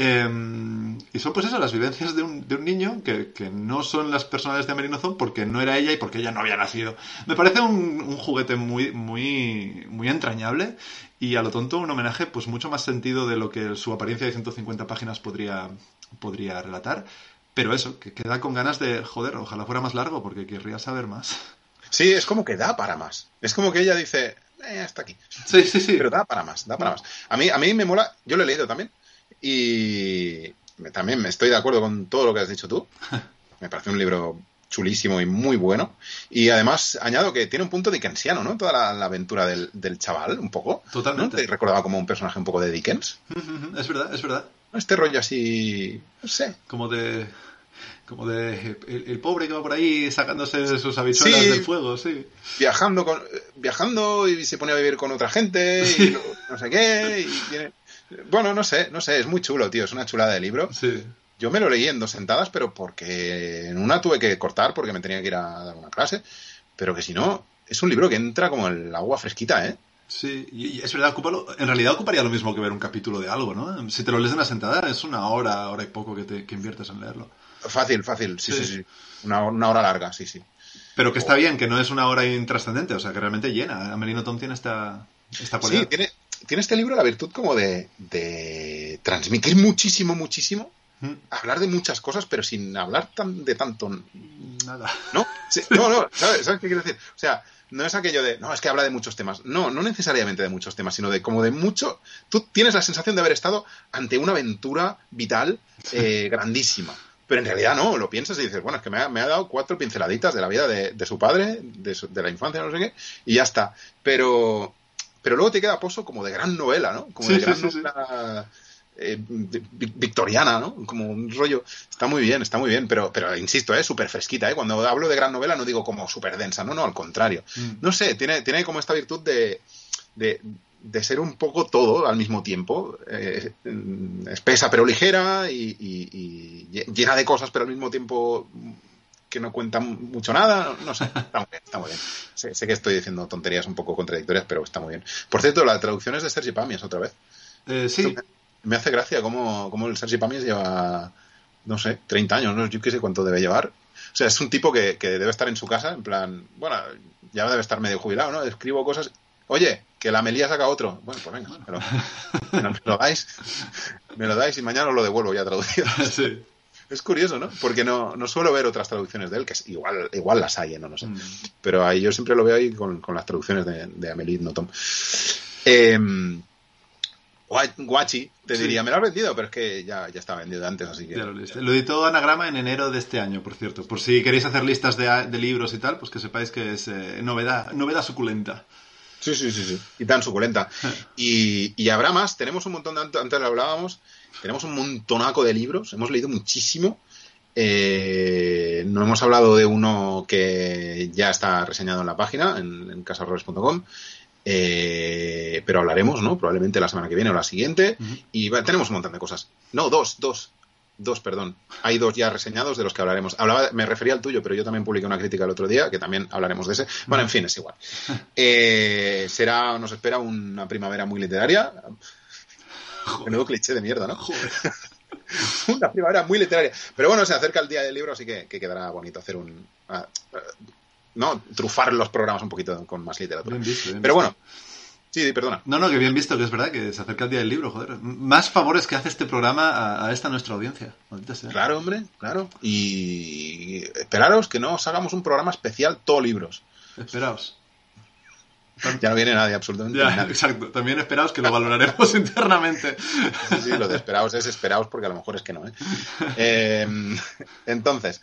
Eh, y son pues eso, las vivencias de un, de un niño que, que no son las personales de Merinozón porque no era ella y porque ella no había nacido. Me parece un, un juguete muy, muy, muy entrañable y a lo tonto un homenaje pues mucho más sentido de lo que su apariencia de 150 páginas podría, podría relatar. Pero eso, que queda con ganas de, joder, ojalá fuera más largo porque querría saber más. Sí, es como que da para más. Es como que ella dice, eh, hasta aquí. Sí, sí, sí. Pero da para más, da para más. A mí, a mí me mola, yo lo he leído también y también me estoy de acuerdo con todo lo que has dicho tú. Me parece un libro chulísimo y muy bueno. Y además añado que tiene un punto dickensiano, ¿no? Toda la, la aventura del, del chaval, un poco. Totalmente. ¿no? Te recordaba como un personaje un poco de Dickens. Es verdad, es verdad. Este rollo así, no sé. Como de... Como de el, el pobre que va por ahí sacándose sus habichuelas Sí. del fuego, sí. Viajando, con, viajando y se pone a vivir con otra gente y no, no sé qué. Y tiene... Bueno, no sé, no sé, es muy chulo, tío. Es una chulada de libro. Sí. Yo me lo leí en dos sentadas, pero porque en una tuve que cortar porque me tenía que ir a dar una clase. Pero que si no, es un libro que entra como el agua fresquita, ¿eh? Sí, y, es verdad, ocúpalo- en realidad ocuparía lo mismo que ver un capítulo de algo, ¿no? Si te lo lees de una sentada, es una hora, hora y poco que, te, que inviertes en leerlo. Fácil, fácil, sí, Sí. sí, sí. Una, una hora larga, sí, sí. Pero que está bien, que no es una hora intrascendente, o sea, que realmente llena. Amelino Tom tiene esta, esta cualidad. Sí, tiene, tiene este libro la virtud como de, de transmitir muchísimo, muchísimo, hablar de muchas cosas, pero sin hablar tan, de tanto, Nada. ¿no? Sí, no, no, ¿sabes, ¿sabes qué quiero decir? O sea, no es aquello de, no, es que habla de muchos temas. No, no necesariamente de muchos temas, sino de como de mucho. Tú tienes la sensación de haber estado ante una aventura vital eh, grandísima. Pero en realidad no, lo piensas y dices, bueno, es que me ha, me ha dado cuatro pinceladitas de la vida de, de su padre, de, su- de la infancia, no sé qué, y ya está. Pero, pero luego te queda pozo como de gran novela, ¿no? Como Sí, de gran sí, novela eh, vi- vi- victoriana, ¿no? Como un rollo. Está muy bien, está muy bien, pero, pero insisto, es súper fresquita, ¿eh? Cuando hablo de gran novela no digo como súper densa, no, no, al contrario. Mm. No sé, tiene, tiene como esta virtud de, de, de ser un poco todo al mismo tiempo. eh, espesa pero ligera y, y- y lle- llena de cosas, pero al mismo tiempo que no cuentan mucho nada. No sé, está muy bien, está muy bien. Sé, sé que estoy diciendo tonterías un poco contradictorias, pero está muy bien. Por cierto, la traducción es de Sergi Pamias otra vez. Eh, sí, Me hace gracia cómo, cómo el Sergi Pamias lleva, no sé, 30 años, ¿no? Yo qué sé cuánto debe llevar. O sea, es un tipo que, que debe estar en su casa, en plan, bueno, ya debe estar medio jubilado, ¿no? Escribo cosas. Oye, que la Melía saca otro. Bueno, pues venga, lo- me lo dais. Me lo dais y mañana os lo devuelvo ya traducido. sí. Es curioso, ¿no? Porque no, no suelo ver otras traducciones de él, que es igual, igual las hay, ¿eh? no, no sé. Mm. Pero ahí yo siempre lo veo ahí con, con las traducciones de, de Amelie Nothomb. Eh, Gua- Guachi te Sí. diría, me lo has vendido, pero es que ya, ya está vendido antes, así que... Ya lo leíste. Lo editó Anagrama en enero de este año, por cierto. Por si queréis hacer listas de, de libros y tal, pues que sepáis que es eh, novedad, novedad suculenta. Sí, sí, sí, sí. Y tan suculenta. Y, y habrá más. Tenemos un montón de, antes lo hablábamos, tenemos un montonaco de libros. Hemos leído muchísimo. Eh, no hemos hablado de uno que ya está reseñado en la página, en, en casarroles.com. Eh, pero hablaremos, ¿no? Probablemente la semana que viene o la siguiente. Y va- tenemos un montón de cosas. No, dos, dos. Dos, perdón. Hay dos ya reseñados de los que hablaremos. Hablaba, me refería al tuyo, pero yo también publiqué una crítica el otro día, que también hablaremos de ese. Bueno, en fin, es igual. Eh, será, nos espera una primavera muy literaria. Menudo cliché de mierda, ¿no? Joder. Una primavera muy literaria. Pero bueno, se acerca el día del libro, así que, que quedará bonito hacer un. ah, ah, no, trufar los programas un poquito con más literatura. Bien visto, bien Pero bueno, sí, perdona. No, no, que bien visto, que es verdad que se acerca el día del libro, joder. Más favores que hace este programa a, a esta nuestra audiencia. Maldita sea. Claro, hombre, claro. Y esperaros que no os hagamos un programa especial todo libros. Esperaos. Ya no viene nadie, absolutamente Ya, nadie. exacto. También esperaos que lo valoraremos internamente. Sí, sí, lo de esperaos es esperaos porque a lo mejor es que no, ¿eh? Eh, entonces,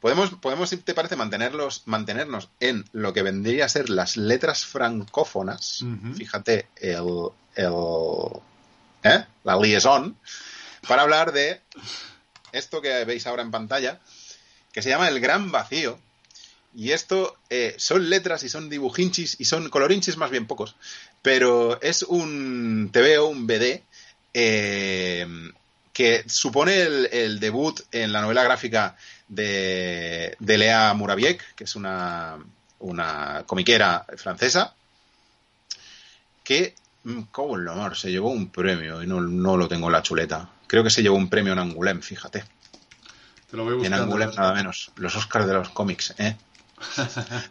podemos, podemos, si te parece, mantenerlos, mantenernos en lo que vendría a ser las letras francófonas. Fíjate, el, el ¿eh? la liaison, para hablar de esto que veis ahora en pantalla, que se llama El Gran Vacío. Y esto eh, son letras y son dibujinchis y son colorinchis más bien pocos. Pero es un TVO, un BD, eh, que supone el, el debut en la novela gráfica de, de Lea Murabiek, que es una, una comiquera francesa, que, como el honor, se llevó un premio y no, no lo tengo en la chuleta. Creo que se llevó un premio en Angoulême, fíjate. Te lo voy En. Angoulême nada menos. Los Oscars de los cómics, ¿eh?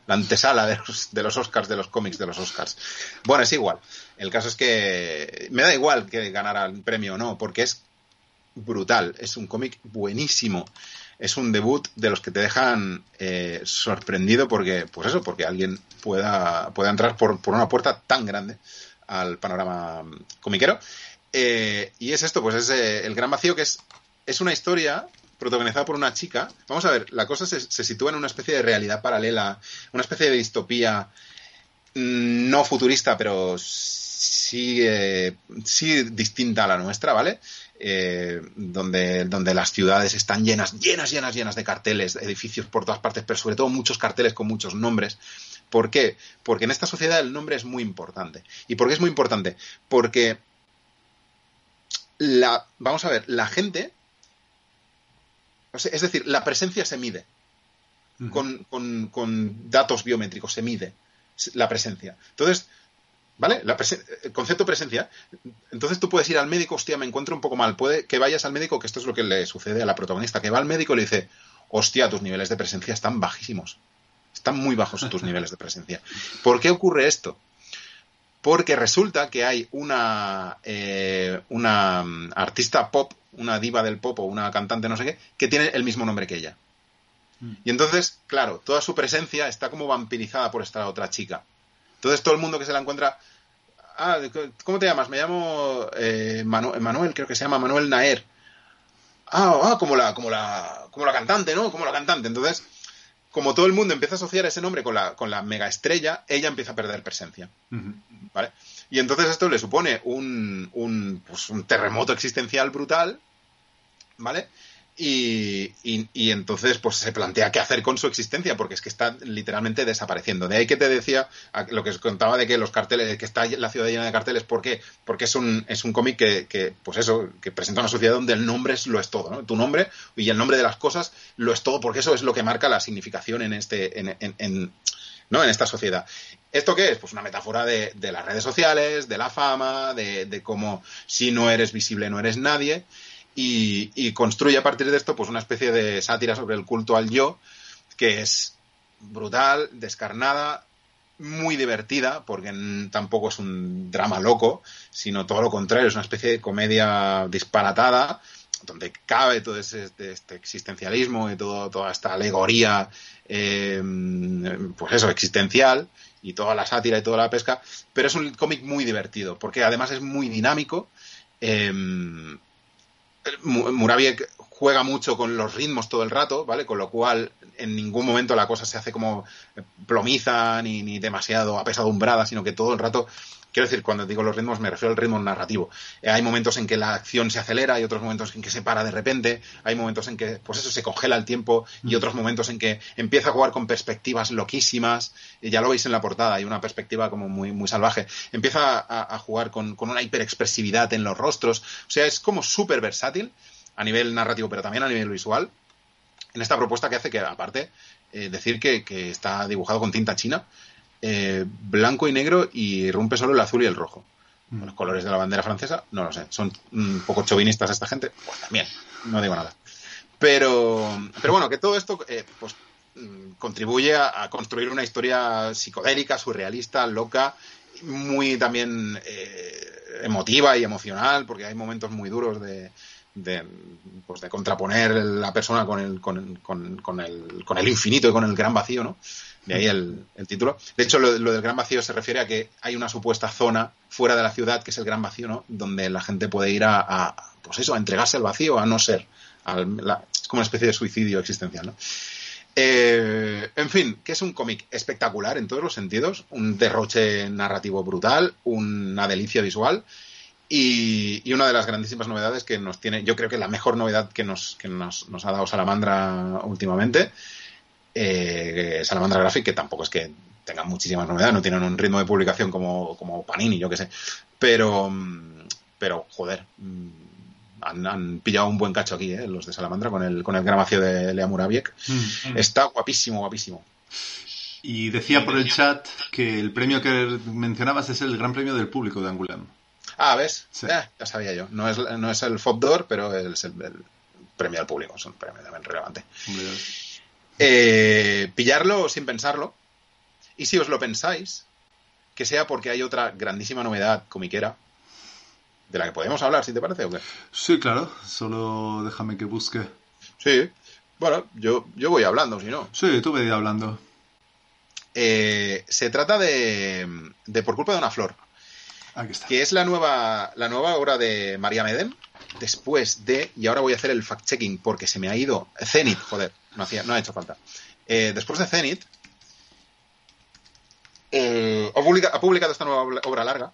La antesala de los, de los Oscars de los cómics de los Oscars. Bueno, es igual. El caso es que me da igual que ganara el premio o no, porque es brutal. Es un cómic buenísimo. Es un debut de los que te dejan eh, sorprendido porque, pues eso, porque alguien pueda, pueda entrar por, por una puerta tan grande al panorama comiquero. Eh, y es esto, pues es eh, el gran vacío que es, es una historia protagonizada por una chica. Vamos a ver, la cosa se, se sitúa en una especie de realidad paralela, una especie de distopía mm, no futurista, pero sí, eh, sí distinta a la nuestra, ¿vale? Eh, donde, donde las ciudades están llenas, llenas, llenas, llenas de carteles, edificios por todas partes, pero sobre todo muchos carteles con muchos nombres. ¿Por qué? Porque en esta sociedad el nombre es muy importante. ¿Y por qué es muy importante? Porque la, vamos a ver, la gente, es decir, la presencia se mide con, con- con datos biométricos, se mide la presencia. Entonces, ¿vale? La el concepto presencia. Entonces tú puedes ir al médico, hostia, me encuentro un poco mal. Puede que vayas al médico, que esto es lo que le sucede a la protagonista, que va al médico y le dice, hostia, tus niveles de presencia están bajísimos. Están muy bajos tus niveles de presencia. ¿Por qué ocurre esto? Porque resulta que hay una, eh, una mm, artista pop, una diva del pop o una cantante no sé qué, que tiene el mismo nombre que ella. Y entonces, claro, toda su presencia está como vampirizada por esta otra chica. Entonces todo el mundo que se la encuentra... Ah, ¿cómo te llamas? Me llamo eh, Manu- Manuel, creo que se llama Manuel Naer. Ah, ah, como la, como la, como la cantante, ¿no? Como la cantante. Entonces, como todo el mundo empieza a asociar ese nombre con la, con la mega estrella, ella empieza a perder presencia. ¿vale? Y entonces esto le supone un, un, pues un terremoto existencial brutal, ¿vale? Y, entonces pues se plantea qué hacer con su existencia porque es que está literalmente desapareciendo de ahí que te decía lo que os contaba de que los carteles que está la ciudad llena de carteles ¿por qué? porque es un, es un cómic que, pues eso que presenta una sociedad donde el nombre es lo es todo ¿no? tu nombre y el nombre de las cosas lo es todo porque eso es lo que marca la significación en este en, en, ¿no? en esta sociedad. ¿Esto qué es? Pues una metáfora de, las redes sociales, de la fama, de cómo si no eres visible no eres nadie y, construye a partir de esto pues una especie de sátira sobre el culto al yo que es brutal, descarnada, muy divertida, porque tampoco es un drama loco, sino todo lo contrario, es una especie de comedia disparatada, donde cabe todo ese, este existencialismo y todo, toda esta alegoría, eh, pues eso, existencial, y toda la sátira y toda la pesca, pero es un cómic muy divertido, porque además es muy dinámico. Eh, Murabiek juega mucho con los ritmos todo el rato, ¿vale? Con lo cual en ningún momento la cosa se hace como plomiza ni, ni demasiado apesadumbrada, sino que todo el rato Quiero decir, cuando digo los ritmos me refiero al ritmo narrativo. Eh, hay momentos en que la acción se acelera, hay otros momentos en que se para de repente, hay momentos en que, pues eso, se congela el tiempo y mm. otros momentos en que empieza a jugar con perspectivas loquísimas. Y ya lo veis en la portada, hay una perspectiva como muy, muy salvaje. Empieza a, jugar con, una hiperexpresividad en los rostros. O sea, es como súper versátil a nivel narrativo, pero también a nivel visual. En esta propuesta que hace que, aparte, eh, decir que, que, está dibujado con tinta china, eh, blanco y negro y rompe solo el azul y el rojo. Mm. Los colores de la bandera francesa, no lo sé. Son un poco chauvinistas esta gente, pues también, no digo nada. Pero, pero bueno, que todo esto eh, pues, mm, contribuye a, construir una historia psicodélica, surrealista, loca, muy también eh, emotiva y emocional, porque hay momentos muy duros de, de, pues de contraponer la persona con el, con, con, con, el, con el infinito y con el gran vacío, ¿no? De ahí el, título. De hecho, lo, del gran vacío se refiere a que hay una supuesta zona fuera de la ciudad, que es el gran vacío, ¿no? Donde la gente puede ir a, pues eso, a entregarse al vacío, a no ser. es como una especie de suicidio existencial, ¿no? Eh, en fin, que es un cómic espectacular en todos los sentidos, un derroche narrativo brutal, una delicia visual y, una de las grandísimas novedades que nos tiene, yo creo que la mejor novedad que nos, que nos, nos ha dado Salamandra últimamente, eh, Salamandra Graphic, que tampoco es que tengan muchísimas novedades, no tienen un ritmo de publicación como, como Panini, yo que sé. Pero, pero joder, mm, han, pillado un buen cacho aquí, ¿eh? los de Salamandra, con el, con el gramacio de Lea Murabiek. Mm. Está guapísimo, guapísimo. Y decía por el chat que el premio que mencionabas es el gran premio del público de Angulam. Ah, ¿ves? Eh, ya sabía yo. No es, no es el FOBDOR, pero es el, premio al público. Es un premio también relevante. Eh, pillarlo sin pensarlo. Y si os lo pensáis, que sea porque hay otra grandísima novedad comiquera de la que podemos hablar, si te parece o qué. Sí, claro. Solo déjame que busque. Sí. Bueno, yo, yo voy hablando, si no. Sí, tú ve hablando. Eh, se trata de, de Por culpa de una flor. Aquí está. Que es la nueva, la nueva obra de María Medem. Después de. Y ahora voy a hacer el fact-checking porque se me ha ido. Zenith, joder no, hacía, no ha hecho falta. Eh, después de Zenith, eh, ha, publicado, esta nueva obra larga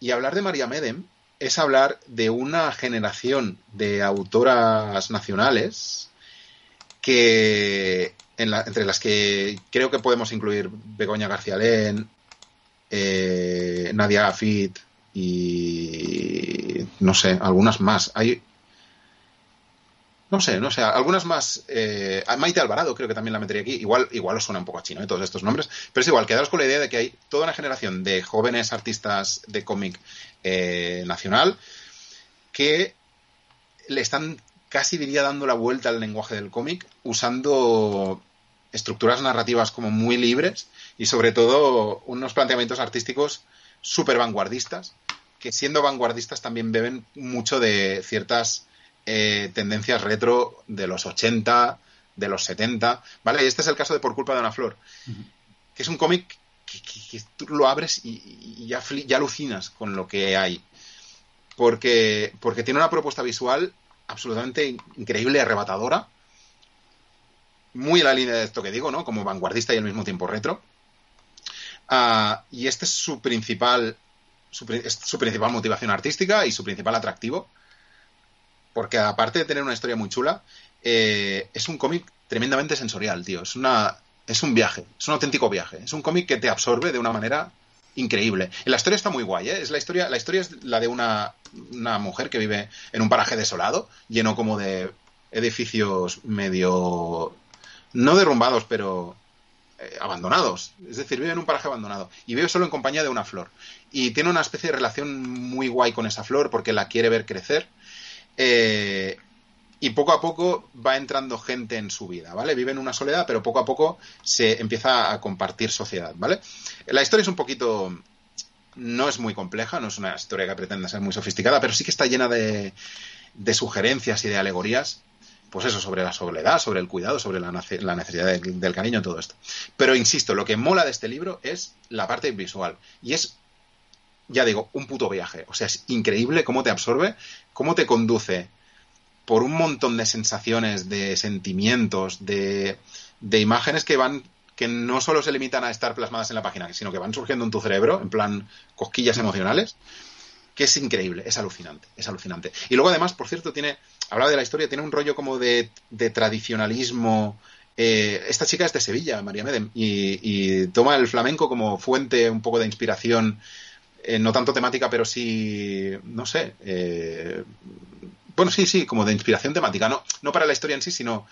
y hablar de María Medem es hablar de una generación de autoras nacionales que entre las que creo que podemos incluir Begoña García Len, eh, Nadia Afit y no sé, algunas más. Hay no sé, no sé, algunas más. Eh, Maite Alvarado creo que también la metería aquí. Igual, igual os suena un poco a chino ¿eh? todos estos nombres. Pero es igual, quedaros con la idea de que hay toda una generación de jóvenes artistas de cómic eh, nacional que le están casi diría dando la vuelta al lenguaje del cómic usando estructuras narrativas como muy libres y sobre todo unos planteamientos artísticos súper vanguardistas que siendo vanguardistas también beben mucho de ciertas eh, tendencias retro de los 80, de los 70, ¿vale? Y este es el caso de Por culpa de una flor, que es un cómic que, tú lo abres y, ya, ya, alucinas con lo que hay. Porque, porque tiene una propuesta visual absolutamente increíble, arrebatadora, muy en la línea de esto que digo, ¿no? Como vanguardista y al mismo tiempo retro. Ah, y este es su principal su, es su principal motivación artística y su principal atractivo. Porque aparte de tener una historia muy chula, eh, es un cómic tremendamente sensorial, tío. Es una. Es un viaje, es un auténtico viaje. Es un cómic que te absorbe de una manera increíble. La historia está muy guay, ¿eh? Es la historia, la historia es la de una, una mujer que vive en un paraje desolado, lleno como de edificios medio. no derrumbados, pero eh, abandonados. Es decir, vive en un paraje abandonado. Y vive solo en compañía de una flor. Y tiene una especie de relación muy guay con esa flor porque la quiere ver crecer. Eh, y poco a poco va entrando gente en su vida, ¿vale? Vive en una soledad, pero poco a poco se empieza a compartir sociedad, ¿vale? La historia es un poquito... No es muy compleja, no es una historia que pretenda ser muy sofisticada, pero sí que está llena de, sugerencias y de alegorías, pues eso, sobre la soledad, sobre el cuidado, sobre la, la necesidad de, del cariño, todo esto. Pero insisto, lo que mola de este libro es la parte visual. Y es, ya digo, un puto viaje. O sea, es increíble cómo te absorbe, cómo te conduce por un montón de sensaciones, de sentimientos, de, de imágenes que van que no solo se limitan a estar plasmadas en la página, sino que van surgiendo en tu cerebro, en plan cosquillas emocionales, que es increíble, es alucinante, es alucinante. Y luego además, por cierto, tiene, hablaba de la historia, tiene un rollo como de, de tradicionalismo. Eh, esta chica es de Sevilla, María Medem, y, y, toma el flamenco como fuente un poco de inspiración, eh, no tanto temática, pero sí, no sé, eh, bueno, sí, sí, como de inspiración temática, no, no para la historia en sí, sino,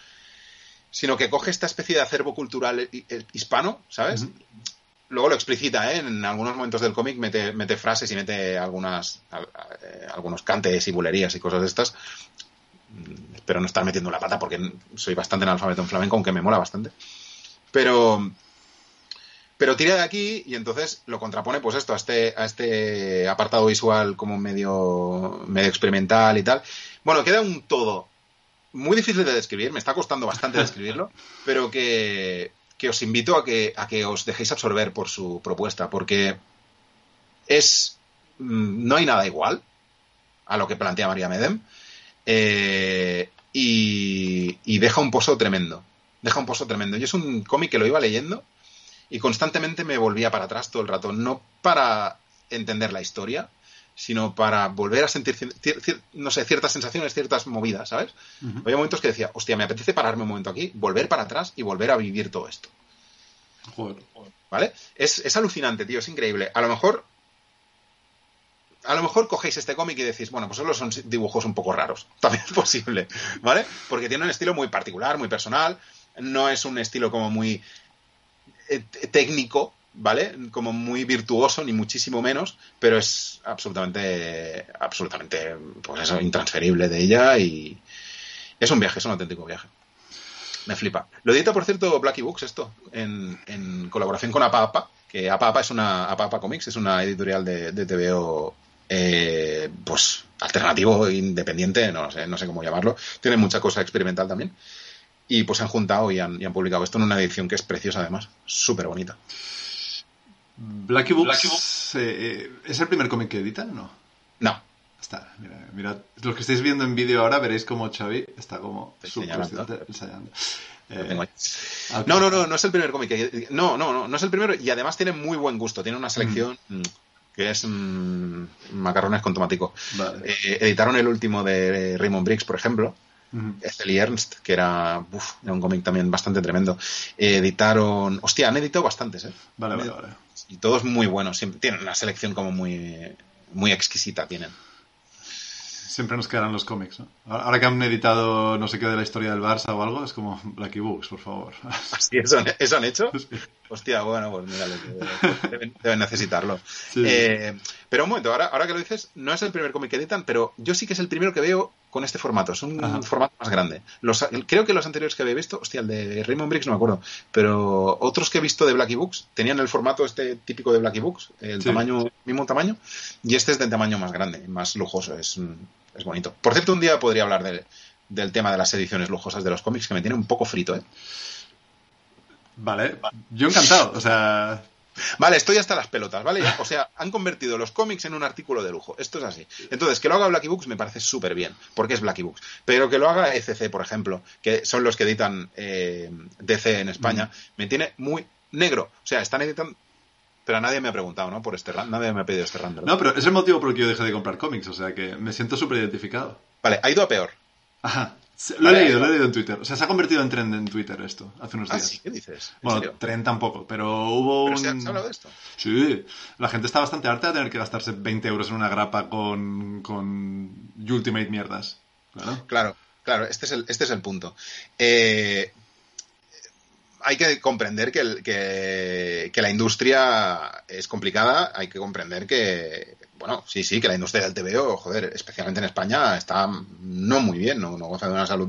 sino que coge esta especie de acervo cultural hispano, ¿sabes? Uh -huh. Luego lo explicita, ¿eh? En algunos momentos del cómic mete, mete, frases y mete algunas, eh, algunos cantes y bulerías y cosas de estas. Espero no estar metiendo la pata porque soy bastante analfabeto en flamenco, aunque me mola bastante. Pero, pero tira de aquí y entonces lo contrapone pues esto a este, a este apartado visual como medio, medio experimental y tal. Bueno, queda un todo muy difícil de describir, me está costando bastante describirlo, pero que, que os invito a que, a que os dejéis absorber por su propuesta, porque es no hay nada igual a lo que plantea María Medem eh, y, y deja un pozo tremendo, deja un pozo tremendo. Y es un cómic que lo iba leyendo y constantemente me volvía para atrás todo el rato, no para entender la historia, sino para volver a sentir, no sé, ciertas sensaciones, ciertas movidas, ¿sabes? Uh -huh. Había momentos que decía, hostia, me apetece pararme un momento aquí, volver para atrás y volver a vivir todo esto. Joder. ¿Vale? Es, es alucinante, tío, es increíble. A lo mejor a lo mejor cogéis este cómic y decís, bueno, pues solo son dibujos un poco raros. También es posible, ¿vale? Porque tiene un estilo muy particular, muy personal. No es un estilo como muy técnico, ¿vale? Como muy virtuoso, ni muchísimo menos, pero es absolutamente, absolutamente, pues eso, intransferible de ella y es un viaje, es un auténtico viaje. Me flipa. Lo edita, por cierto, Blacky Books, esto, en, en colaboración con APA que APA es una, APA Comics, es una editorial de, de TVO, eh, pues, alternativo, independiente, no sé, no sé cómo llamarlo. Tiene mucha cosa experimental también. Y pues han juntado y han, y han publicado esto en una edición que es preciosa además, súper bonita. Blacky Books, Blacky Books eh, ¿es el primer cómic que editan o no? No. Está, mira, mira, los que estáis viendo en vídeo ahora veréis como Xavi está como ensayando. Eh, okay. No, no, no, no es el primer cómic. Que, no, no, no, no es el primero y además tiene muy buen gusto. Tiene una selección mm. que es mmm, macarrones con tomatico. Vale. Eh, editaron el último de Raymond Briggs, por ejemplo. Ethel y Ernst, que era, uf, era un cómic también bastante tremendo. Eh, editaron. Hostia, han editado bastantes, ¿eh? Vale, vale, vale. Y todos muy buenos. Siempre, tienen una selección como muy, muy exquisita. Tienen siempre nos quedarán los cómics, ¿no? Ahora que han editado no sé qué de la historia del Barça o algo, es como Blacky Books, por favor. ¿Sí, ¿Eso, han, ¿Eso han hecho? Sí. Hostia, bueno, pues mira, deben, deben necesitarlo. Sí. Eh, pero un momento, ahora, ahora que lo dices, no es el primer cómic que editan, pero yo sí que es el primero que veo con este formato. Es un Ajá. formato más grande. Los, creo que los anteriores que había visto, hostia, el de Raymond Briggs no me acuerdo, pero otros que he visto de Blacky Books tenían el formato este típico de Blacky Books, el sí. tamaño, mismo tamaño, y este es del tamaño más grande, más lujoso. Es, es bonito. Por cierto, un día podría hablar de, del tema de las ediciones lujosas de los cómics, que me tiene un poco frito, ¿eh? Vale, yo encantado, o sea... Vale, estoy hasta las pelotas, ¿vale? O sea, han convertido los cómics en un artículo de lujo. Esto es así. Entonces, que lo haga Blacky Books me parece súper bien, porque es Blacky Books. Pero que lo haga ECC, por ejemplo, que son los que editan eh, DC en España, mm. me tiene muy negro. O sea, están editando Pero nadie me ha preguntado, ¿no? Por este nadie me ha pedido este. ¿verdad? No, pero es el motivo por el que yo dejé de comprar cómics, o sea que me siento súper identificado. Vale, ha ido a peor. Ajá. Lo Vale, he leído, lo he leído en Twitter. O sea, se ha convertido en trend en Twitter esto, hace unos Ah, días. sí, ¿qué dices? ¿En Bueno, serio? trend tampoco, pero hubo ¿Pero un... se ha, se ha hablado de esto? Sí, la gente está bastante harta de tener que gastarse 20 euros en una grapa con, con Ultimate mierdas. Claro. Claro, claro, este es el, este es el punto. Eh, hay que comprender que, el- que, la industria es complicada, hay que comprender que, bueno, sí, sí, que la industria del TVO, joder, especialmente en España, está no muy bien, no, goza de una salud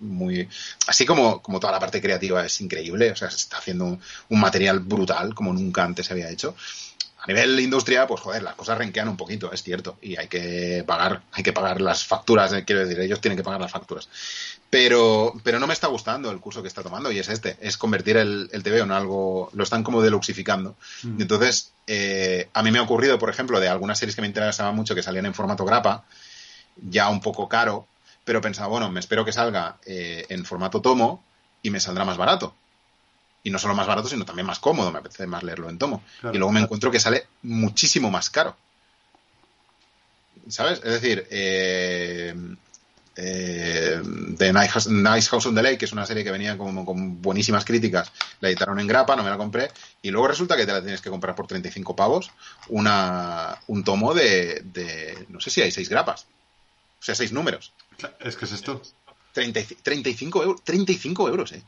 muy... Así como, como toda la parte creativa es increíble, o sea, se está haciendo un material brutal como nunca antes se había hecho. Nivel industria, pues joder, las cosas renquean un poquito, es cierto, y hay que pagar, hay que pagar las facturas, eh, quiero decir, ellos tienen que pagar las facturas. Pero, pero no me está gustando el curso que está tomando y es este, es convertir el, el TVO en algo, lo están como deluxificando. Mm. Entonces, eh, a mí me ha ocurrido, por ejemplo, de algunas series que me interesaban mucho que salían en formato grapa, ya un poco caro, pero pensaba, bueno, me espero que salga eh, en formato tomo y me saldrá más barato. Y no solo más barato, sino también más cómodo, me apetece más leerlo en tomo. Claro. y luego me encuentro que sale muchísimo más caro. ¿Sabes? Es decir, eh, eh, The Nice House, Nice House on the Lake, que es una serie que venía como con buenísimas críticas, la editaron en grapa, no me la compré, y luego resulta que te la tienes que comprar por 35 pavos, una, un tomo de, de, no sé si hay seis grapas, o sea, seis números. Es que es esto. 30 y- 35 euros, 35 euros, eh.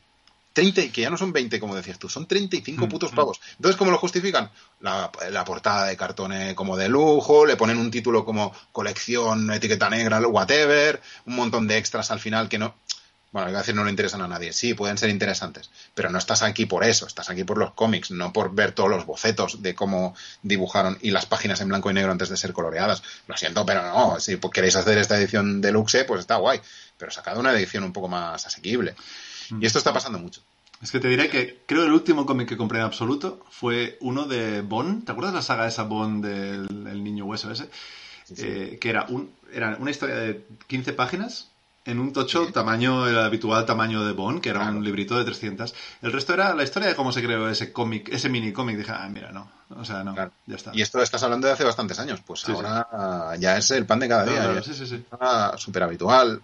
30, y que ya no son 20, como decías tú, son 35 Mm, putos mm. pavos. Entonces, ¿cómo lo justifican? La, la portada de cartón eh, como de lujo, le ponen un título como colección, etiqueta negra, whatever, un montón de extras al final que no. Bueno, iba a decir no le interesan a nadie. Sí, pueden ser interesantes, pero no estás aquí por eso, estás aquí por los cómics, no por ver todos los bocetos de cómo dibujaron y las páginas en blanco y negro antes de ser coloreadas. Lo siento, pero no, si queréis hacer esta edición deluxe, pues está guay, pero sacad una edición un poco más asequible. Y esto está pasando mucho. Es que te diré que creo el último cómic que compré en absoluto fue uno de Bond. ¿Te acuerdas la saga esa Bond del el niño hueso ese? Sí, sí. Eh, que era, un, era una historia de 15 páginas en un tocho Sí. tamaño, el habitual tamaño de Bond, que era Claro. un librito de 300. El resto era la historia de cómo se creó ese cómic, ese mini cómic. Dije, ah, mira, no. O sea, no, Claro. ya está. Y esto estás hablando de hace bastantes años, pues ahora ah, ya es el pan de cada No, día. no, sí, sí, sí. Ah, súper habitual.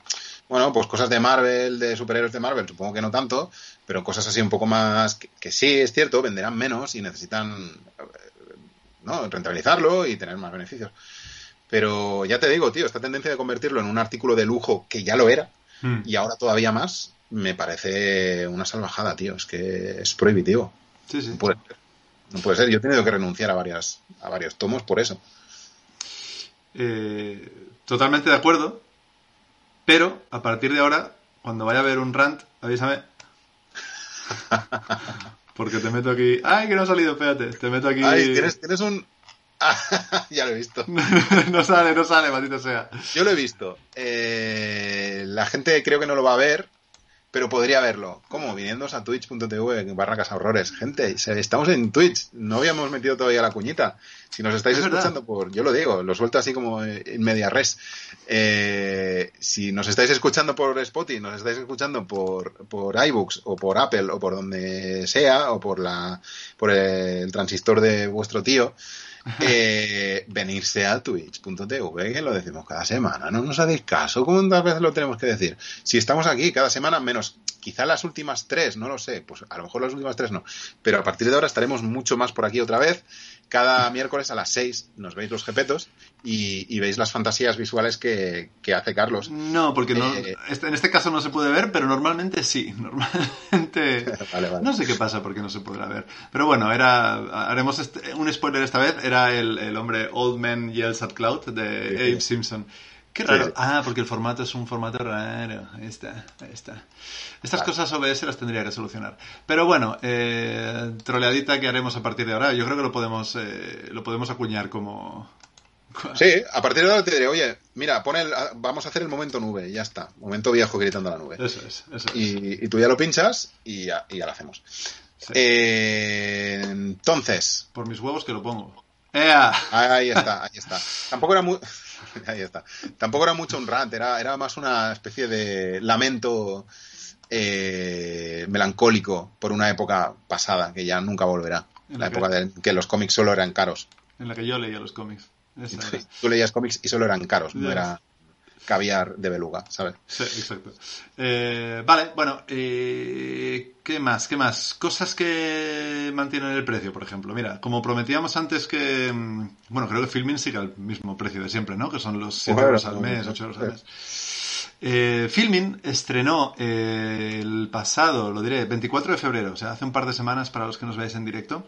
Bueno, pues cosas de Marvel, de superhéroes de Marvel, supongo que no tanto, pero cosas así un poco más que, que sí, es cierto, venderán menos y necesitan eh, ¿no? rentabilizarlo y tener más beneficios. Pero ya te digo, tío, esta tendencia de convertirlo en un artículo de lujo que ya lo era Mm. y ahora todavía más, me parece una salvajada, tío. Es que es prohibitivo. Sí, sí. No puede ser. No puede ser. Yo he tenido que renunciar a, varias, a varios tomos por eso. Eh, totalmente de acuerdo. Pero a partir de ahora, cuando vaya a ver un rant, avísame. Porque te meto aquí. ¡Ay, que no ha salido! Espérate, te meto aquí. Ay, tienes, tienes un... ya lo he visto. no sale, no sale, maldito sea. Yo lo he visto. Eh, la gente creo que no lo va a ver, pero podría verlo. ¿Cómo? Viniéndoos a twitch.tv barra casa horrores. Gente, estamos en Twitch. No habíamos metido todavía la cuñita. Si nos estáis Es verdad. escuchando por... Yo lo digo, lo suelto así como en media res. Eh, si nos estáis escuchando por Spotify, nos estáis escuchando por, por iBooks o por Apple o por donde sea, o por, la, por el transistor de vuestro tío, eh, venirse a twitch.tv, que lo decimos cada semana. No nos hacéis caso. ¿Cuántas veces lo tenemos que decir? Si estamos aquí cada semana, menos quizá las últimas tres, no lo sé, pues a lo mejor las últimas tres no. Pero a partir de ahora estaremos mucho más por aquí otra vez. Cada miércoles a las seis nos veis los jepetos y, y veis las fantasías visuales que, que hace Carlos. No, porque no, Eh. este- en este caso no se puede ver, pero normalmente sí. Normalmente. Vale, vale. No sé qué pasa porque no se podrá ver. Pero bueno, era haremos este- un spoiler esta vez. Era el, el hombre Old Man Yells at Cloud de Sí, sí. Abe Simpson. Qué raro. sí. Ah, porque el formato es un formato raro. Ahí está, ahí está. Estas Vale. cosas OBS las tendría que solucionar. Pero bueno, eh, troleadita que haremos a partir de ahora. Yo creo que lo podemos, eh, lo podemos acuñar como... Sí, a partir de ahora te diré, oye, mira, pon el, vamos a hacer el momento nube, ya está. Momento viejo gritando a la nube. Eso es, eso es. Y, y tú ya lo pinchas y ya, y ya lo hacemos. Sí. Eh, entonces, Por mis huevos que lo pongo. ¡Ea! ahí está, ahí está. Tampoco era muy, ahí está. Tampoco era mucho un rant, era, era más una especie de lamento eh, melancólico por una época pasada que ya nunca volverá. En La la, época que, en que los cómics solo eran caros. en la que yo leía los cómics. Esa era. Tú leías cómics y solo eran caros, no era caviar de beluga, ¿sabes? Sí, exacto. Eh, vale, bueno, eh, ¿qué más? ¿Qué más? Cosas que mantienen el precio, por ejemplo. Mira, como prometíamos antes que... mm, Bueno, creo que Filmin sigue al mismo precio de siempre, ¿no? Que son los 7 Bueno, euros al mes, no, 8 euros al mes. Eh, Filmin estrenó eh, el pasado, lo diré, 24 de febrero, o sea, hace un par de semanas para los que nos veáis en directo,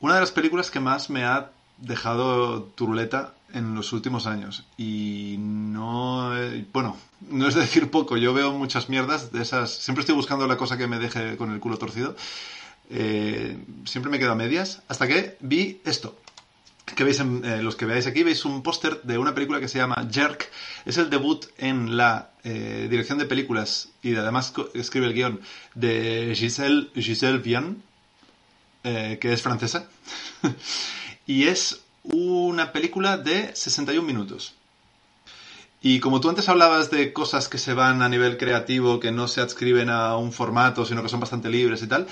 una de las películas que más me ha dejado turuleta en los últimos años. Y no. eh, bueno, no es decir poco, yo veo muchas mierdas de esas. Siempre estoy buscando la cosa que me deje con el culo torcido. Eh, siempre me quedo a medias. Hasta que vi esto. Que veis en, eh, los que veáis aquí, veis un póster de una película que se llama Jerk. Es el debut en la dirección de películas y de- además escribe el guion de Giselle, Giselle Vian, que es francesa. y es una película de 61 minutos. Y como tú antes hablabas de cosas que se van a nivel creativo, que no se adscriben a un formato, sino que son bastante libres y tal,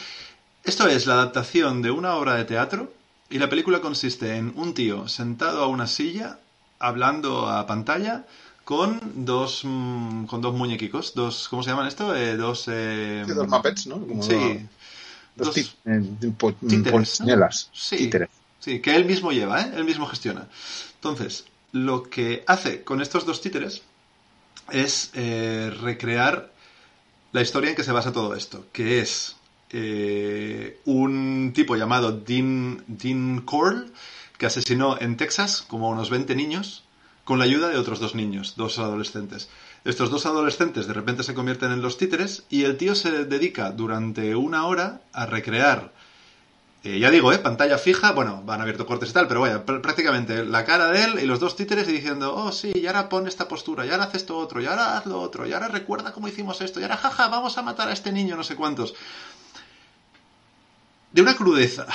esto es la adaptación de una obra de teatro y la película consiste en un tío sentado a una silla, hablando a pantalla, con dos, mm, con dos muñequicos, dos, ¿cómo se llaman esto? Eh, dos... eh, Sí, dos Muppets, ¿no? Como Sí. Dos, dos- eh, po- títeres, Sí. títeres. Sí, que él mismo lleva, ¿eh? Él mismo gestiona. Entonces, lo que hace con estos dos títeres es eh, recrear la historia en que se basa todo esto, que es eh, un tipo llamado Dean, Dean Corll, que asesinó en Texas como unos 20 niños con la ayuda de otros dos niños, dos adolescentes. Estos dos adolescentes de repente se convierten en los títeres y el tío se dedica durante una hora a recrear ya digo, ¿eh? Pantalla fija, bueno, van abierto cortes y tal, pero vaya, pr- prácticamente la cara de él y los dos títeres y diciendo, oh sí, y ahora pon esta postura, y ahora haz esto otro, y ahora haz lo otro, y ahora recuerda cómo hicimos esto, y ahora jaja, vamos a matar a este niño, no sé cuántos. De una crudeza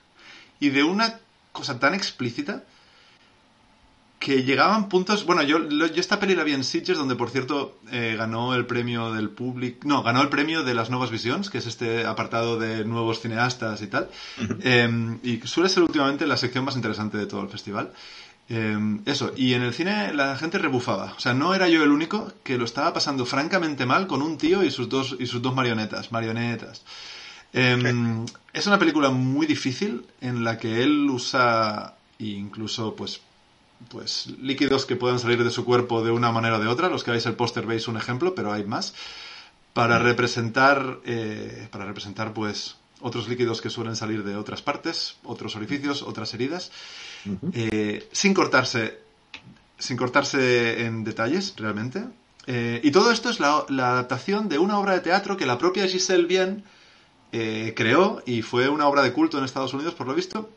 y de una cosa tan explícita que llegaban puntos. Bueno, yo, esta peli la vi en Sitges, donde por cierto eh, ganó el premio del público. No, ganó el premio de las nuevas visiones, que es este apartado de nuevos cineastas y tal. Eh, y suele ser últimamente la sección más interesante de todo el festival. Eh, eso, y en el cine la gente rebufaba. O sea, no era yo el único que lo estaba pasando francamente mal con un tío y sus dos, y sus dos marionetas. Marionetas. Eh, es una película muy difícil en la que él usa incluso pues pues líquidos que puedan salir de su cuerpo de una manera o de otra. Los que veis el póster veis un ejemplo, pero hay más. Para representar, eh, para representar pues otros líquidos que suelen salir de otras partes, otros orificios, otras heridas, eh, sin cortarse, sin cortarse en detalles realmente. Eh, y todo esto es la, la adaptación de una obra de teatro que la propia Giselle Bien eh, creó y fue una obra de culto en Estados Unidos, por lo visto.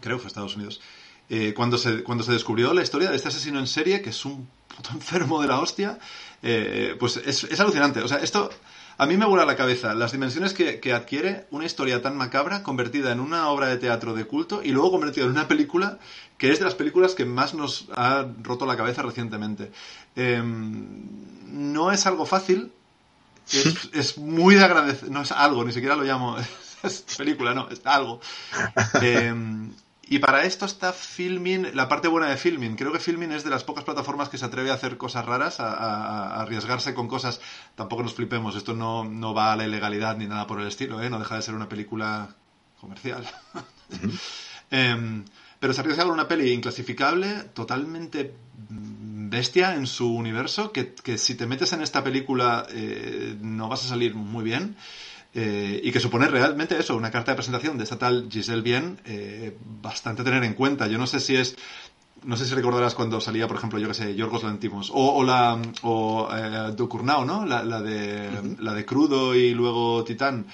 Creo que fue Estados Unidos. Eh, cuando, se, cuando se descubrió la historia de este asesino en serie, que es un puto enfermo de la hostia, eh, pues es, es alucinante. O sea, esto a mí me vuela la cabeza. Las dimensiones que, que adquiere una historia tan macabra convertida en una obra de teatro de culto y luego convertida en una película que es de las películas que más nos ha roto la cabeza recientemente. Eh, no es algo fácil, es, es muy de agradecer. No es algo, ni siquiera lo llamo. Es película, no, es algo. Eh, y para esto está Filmin, la parte buena de Filmin. Creo que Filmin es de las pocas plataformas que se atreve a hacer cosas raras, a, a- a arriesgarse con cosas. Tampoco nos flipemos, esto no, no va a la ilegalidad ni nada por el estilo, ¿eh? no deja de ser una película comercial. Em, pero se arriesga con una peli inclasificable, totalmente bestia en su universo, que, que si te metes en esta película eh, no vas a salir muy bien. Eh, y que supone realmente eso, una carta de presentación de esta tal Giselle Bien, eh, bastante a tener en cuenta. Yo no sé si es no sé si recordarás cuando salía, por ejemplo, yo que sé, Yorgos Lantimos, o, o la, o eh, ¿no? La, la de, la de Crudo y luego Titán.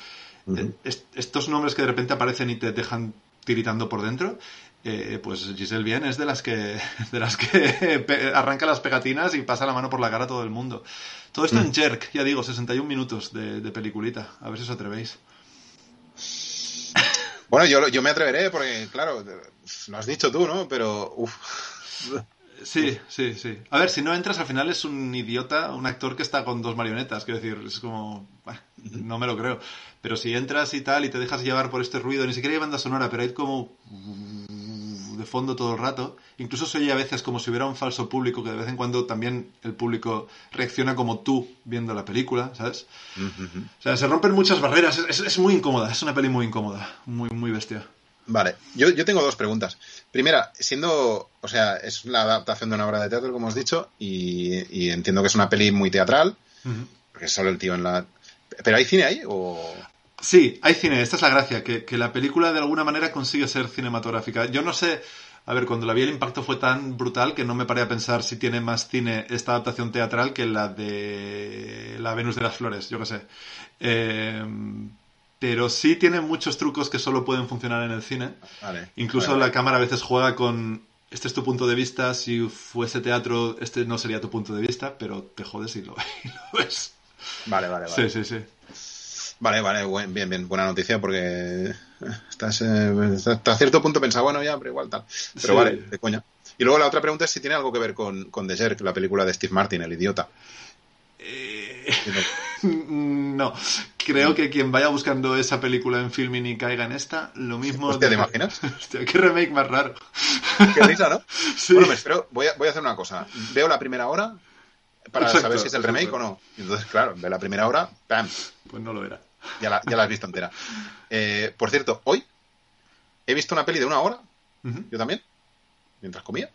Eh, est- estos nombres que de repente aparecen y te dejan tiritando por dentro, eh, pues Giselle Bien es de las que, de las que arranca las pegatinas y pasa la mano por la cara a todo el mundo. Todo esto en Jerk, ya digo, 61 minutos de, de peliculita. A ver si os atrevéis. Bueno, yo, yo me atreveré porque, claro, lo has dicho tú, ¿no? Pero, uff. Sí, sí, sí. A ver, si no entras, al final es un idiota, un actor que está con dos marionetas. Quiero decir, es como. no me lo creo. Pero si entras y tal y te dejas llevar por este ruido, ni siquiera hay banda sonora, pero hay como de fondo todo el rato. Incluso se oye a veces como si hubiera un falso público, que de vez en cuando también el público reacciona como tú viendo la película, ¿sabes? O sea, se rompen muchas barreras. Es, es muy incómoda, es una peli muy incómoda, muy, muy bestia. Vale, yo, yo tengo dos preguntas. Primera, siendo, o sea, es la adaptación de una obra de teatro, como hemos dicho, y, y entiendo que es una peli muy teatral, porque es solo el tío en la... ¿Pero hay cine ahí o...? Sí, hay cine, esta es la gracia, que, que la película de alguna manera consigue ser cinematográfica. Yo no sé, a ver, cuando la vi el impacto fue tan brutal que no me paré a pensar si tiene más cine esta adaptación teatral que la de la Venus de las Flores, yo qué sé. Eh, pero sí tiene muchos trucos que solo pueden funcionar en el cine. Vale. Incluso Vale, la cámara a veces juega con este es tu punto de vista, si fuese teatro este no sería tu punto de vista, pero te jodes y lo, y lo ves. Vale, vale, vale. Sí, sí, sí. Vale, vale, buen- bien, bien, buena noticia porque estás, eh, hasta cierto punto pensaba, bueno, ya, pero igual tal. Pero Sí. vale, de coña. Y luego la otra pregunta es si tiene algo que ver con, con The Jerk, la película de Steve Martin, el idiota. Eh, No, creo que quien vaya buscando esa película en filming y caiga en esta, lo mismo. Hostia, ¿te imaginas? Hostia, qué remake más raro. Qué risa, ¿no? Sí. Bueno, me espero, voy a, voy a hacer una cosa. Veo la primera hora para Exacto, saber si es el remake o no. Entonces, claro, veo la primera hora, ¡pam! Pues no lo era. Ya la, ya la has visto entera. Eh, por cierto, hoy he visto una peli de una hora, yo también, mientras comía.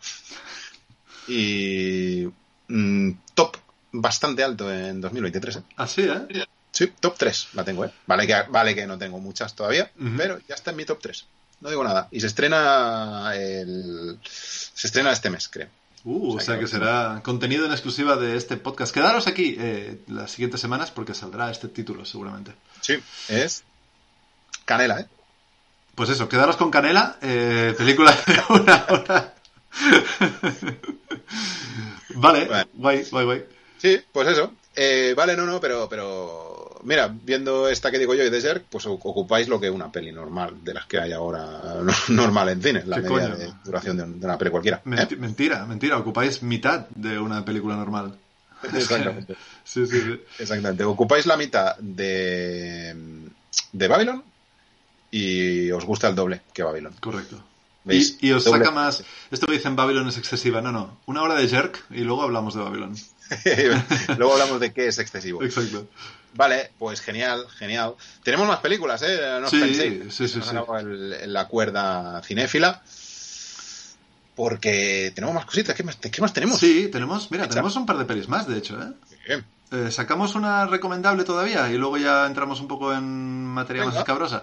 Y mm, top bastante alto en 2023. ¿eh? Así, ¿eh? Sí, top 3 la tengo, ¿eh? Vale que, vale que no tengo muchas todavía, pero ya está en mi top 3. No digo nada. Y se estrena el... Se estrena este mes, creo. Uh, o sea que será contenido en exclusiva de este podcast. Quedaros aquí eh, las siguientes semanas porque saldrá este título seguramente. Sí. Es Canela, ¿eh? Pues eso, quedaros con Canela, eh, película de una hora. vale, Bueno. guay, guay, guay. Sí, pues eso. Eh, vale, no, no, pero, pero mira, viendo esta que digo yo y Desert, pues ocupáis lo que una peli normal, de las que hay ahora no- normal en cine, la ¿Qué media coño? de duración de, un- de una peli cualquiera. ¿eh? Menti- Mentira, mentira, ocupáis mitad de una película normal. Exactamente. Sí, sí, sí. Exactamente. Ocupáis la mitad de, de Babylon y os gusta el doble que Babylon. Correcto. ¿Veis? Y, y os Doble. saca más. Esto que dicen Babylon es excesiva. No, no. Una hora de jerk y luego hablamos de Babylon. Luego hablamos de qué es excesivo. Exacto. Vale, pues genial, genial. Tenemos más películas, ¿eh? No os Sí, penséis. sí, sí, sí. el- la cuerda cinéfila. Porque tenemos más cositas. ¿Qué más, qué más tenemos? Sí, tenemos, mira, tenemos un par de pelis más, de hecho, ¿eh? Bien. Eh, sacamos una recomendable todavía y luego ya entramos un poco en materia más escabrosa.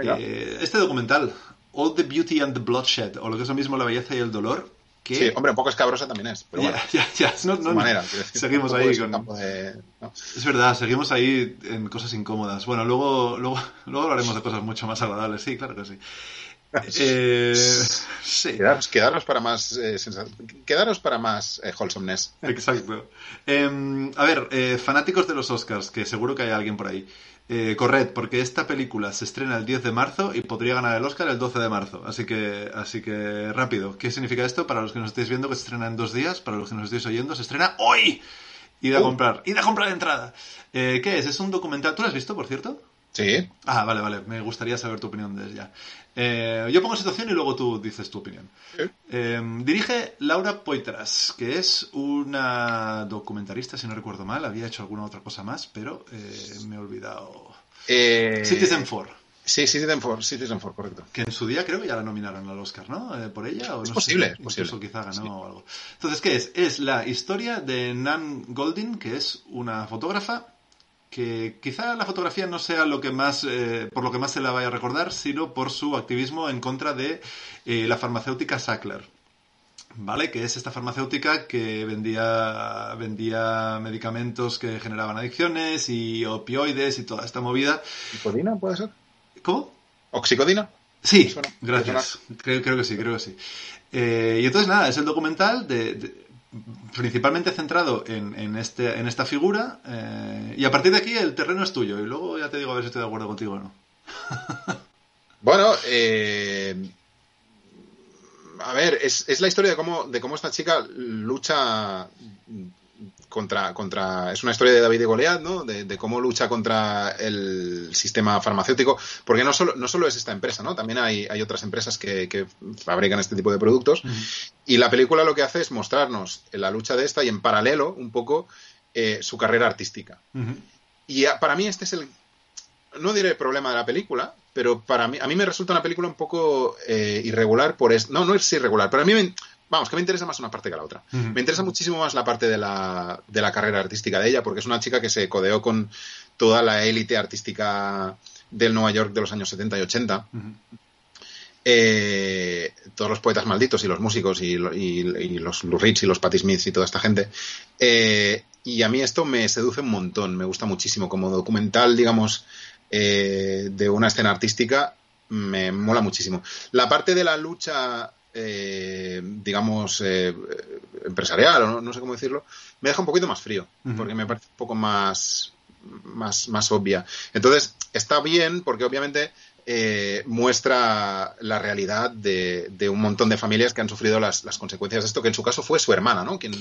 Eh, este documental, All the Beauty and the Bloodshed, o lo que es lo mismo La belleza y el dolor, que... Sí, hombre, un poco escabrosa también es. Pero ya, bueno, ya, ya, no, no, manera. seguimos ahí con- campo de- ¿no? Es verdad, seguimos ahí en cosas incómodas. Bueno, luego, luego, luego hablaremos de cosas mucho más agradables, sí, claro que sí. Eh, sí, Quedaros, quedaros para más eh, quedaros para más eh, wholesomeness. exacto. Eh, a ver, eh, fanáticos de los Oscars, que seguro que hay alguien por ahí. Eh, corred, porque esta película se estrena el 10 de marzo y podría ganar el Oscar el 12 de marzo. Así que, así que rápido. ¿Qué significa esto? Para los que nos estéis viendo, que se estrena en dos días. Para los que nos estéis oyendo, se estrena hoy. Id a Uh. comprar, id a comprar entrada. Eh, ¿Qué es? Es un documental. ¿Tú lo has visto, por cierto? Sí, Ah, vale, vale. Me gustaría saber tu opinión desde ya. Eh, yo pongo situación y luego tú dices tu opinión. Sí. Eh, dirige Laura Poitras, que es una documentarista, si no recuerdo mal. Había hecho alguna otra cosa más, pero eh, me he olvidado. Eh, Citizen 4, Sí, Citizen 4, Citizen 4, correcto. que en su día creo que ya la nominaron al Oscar, ¿no? Eh, por ella. O Es no posible, sé, es incluso posible. quizá ganó Sí. o algo. Entonces, ¿qué es? Es la historia de Nan Goldin, que es una fotógrafa que quizá la fotografía no sea lo que más eh, por lo que más se la vaya a recordar, sino por su activismo en contra de eh, la farmacéutica Sackler. ¿Vale? Que es esta farmacéutica que vendía, vendía medicamentos que generaban adicciones y opioides y toda esta movida. ¿Oxicodina puede ser? ¿Cómo? ¿Oxicodina? Sí, gracias. Creo, creo que sí, creo que sí. Eh, y entonces, nada, es el documental de, de- principalmente centrado en, en, este, en esta figura. eh, y a partir de aquí el terreno es tuyo. Y luego ya te digo a ver si estoy de acuerdo contigo o no. Bueno, eh, a ver, es, es la historia de cómo, de cómo esta chica lucha contra, contra. Es una historia de David y Goliat, ¿no? De, cómo lucha contra el sistema farmacéutico. Porque no solo, no solo es esta empresa, ¿no? También hay, hay otras empresas que, fabrican este tipo de productos. Y la película lo que hace es mostrarnos la lucha de esta y en paralelo, un poco, eh, su carrera artística. Y para mí este es el. No diré el problema de la película, pero para mí, a mí me resulta una película un poco eh, irregular por es, no, no es irregular, pero a mí me, vamos, que me interesa más una parte que la otra. Me interesa muchísimo más la parte de la, de la carrera artística de ella, porque es una chica que se codeó con toda la élite artística del Nueva York de los años 70 y 80. Eh, todos los poetas malditos y los músicos y, los Lou Reed y los Patti Smith y toda esta gente. Eh, y a mí esto me seduce un montón, me gusta muchísimo. Como documental, digamos, eh, de una escena artística, me mola muchísimo. La parte de la lucha eh, digamos, eh, empresarial, o no, sé cómo decirlo, me deja un poquito más frío, porque me parece un poco más, más, más obvia. Entonces, está bien, porque obviamente eh, muestra la realidad de, un montón de familias que han sufrido las, consecuencias de esto, que en su caso fue su hermana, ¿no? Quien,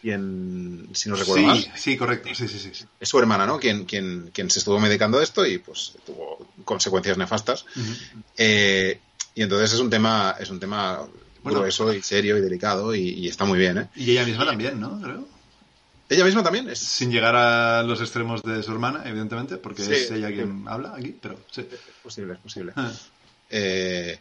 quien si no recuerdo sí, Sí, correcto, sí, sí, sí. Es su hermana, ¿no? Quien, quien, quien se estuvo medicando esto y pues tuvo consecuencias nefastas. Y entonces es un tema, es un tema grueso y serio y delicado y, está muy bien, ¿eh? Y ella misma también, ¿no? Creo. Ella misma también es. Sin llegar a los extremos de su hermana, evidentemente, porque es ella quien habla aquí, pero sí. Es posible, es posible. Ah. Eh,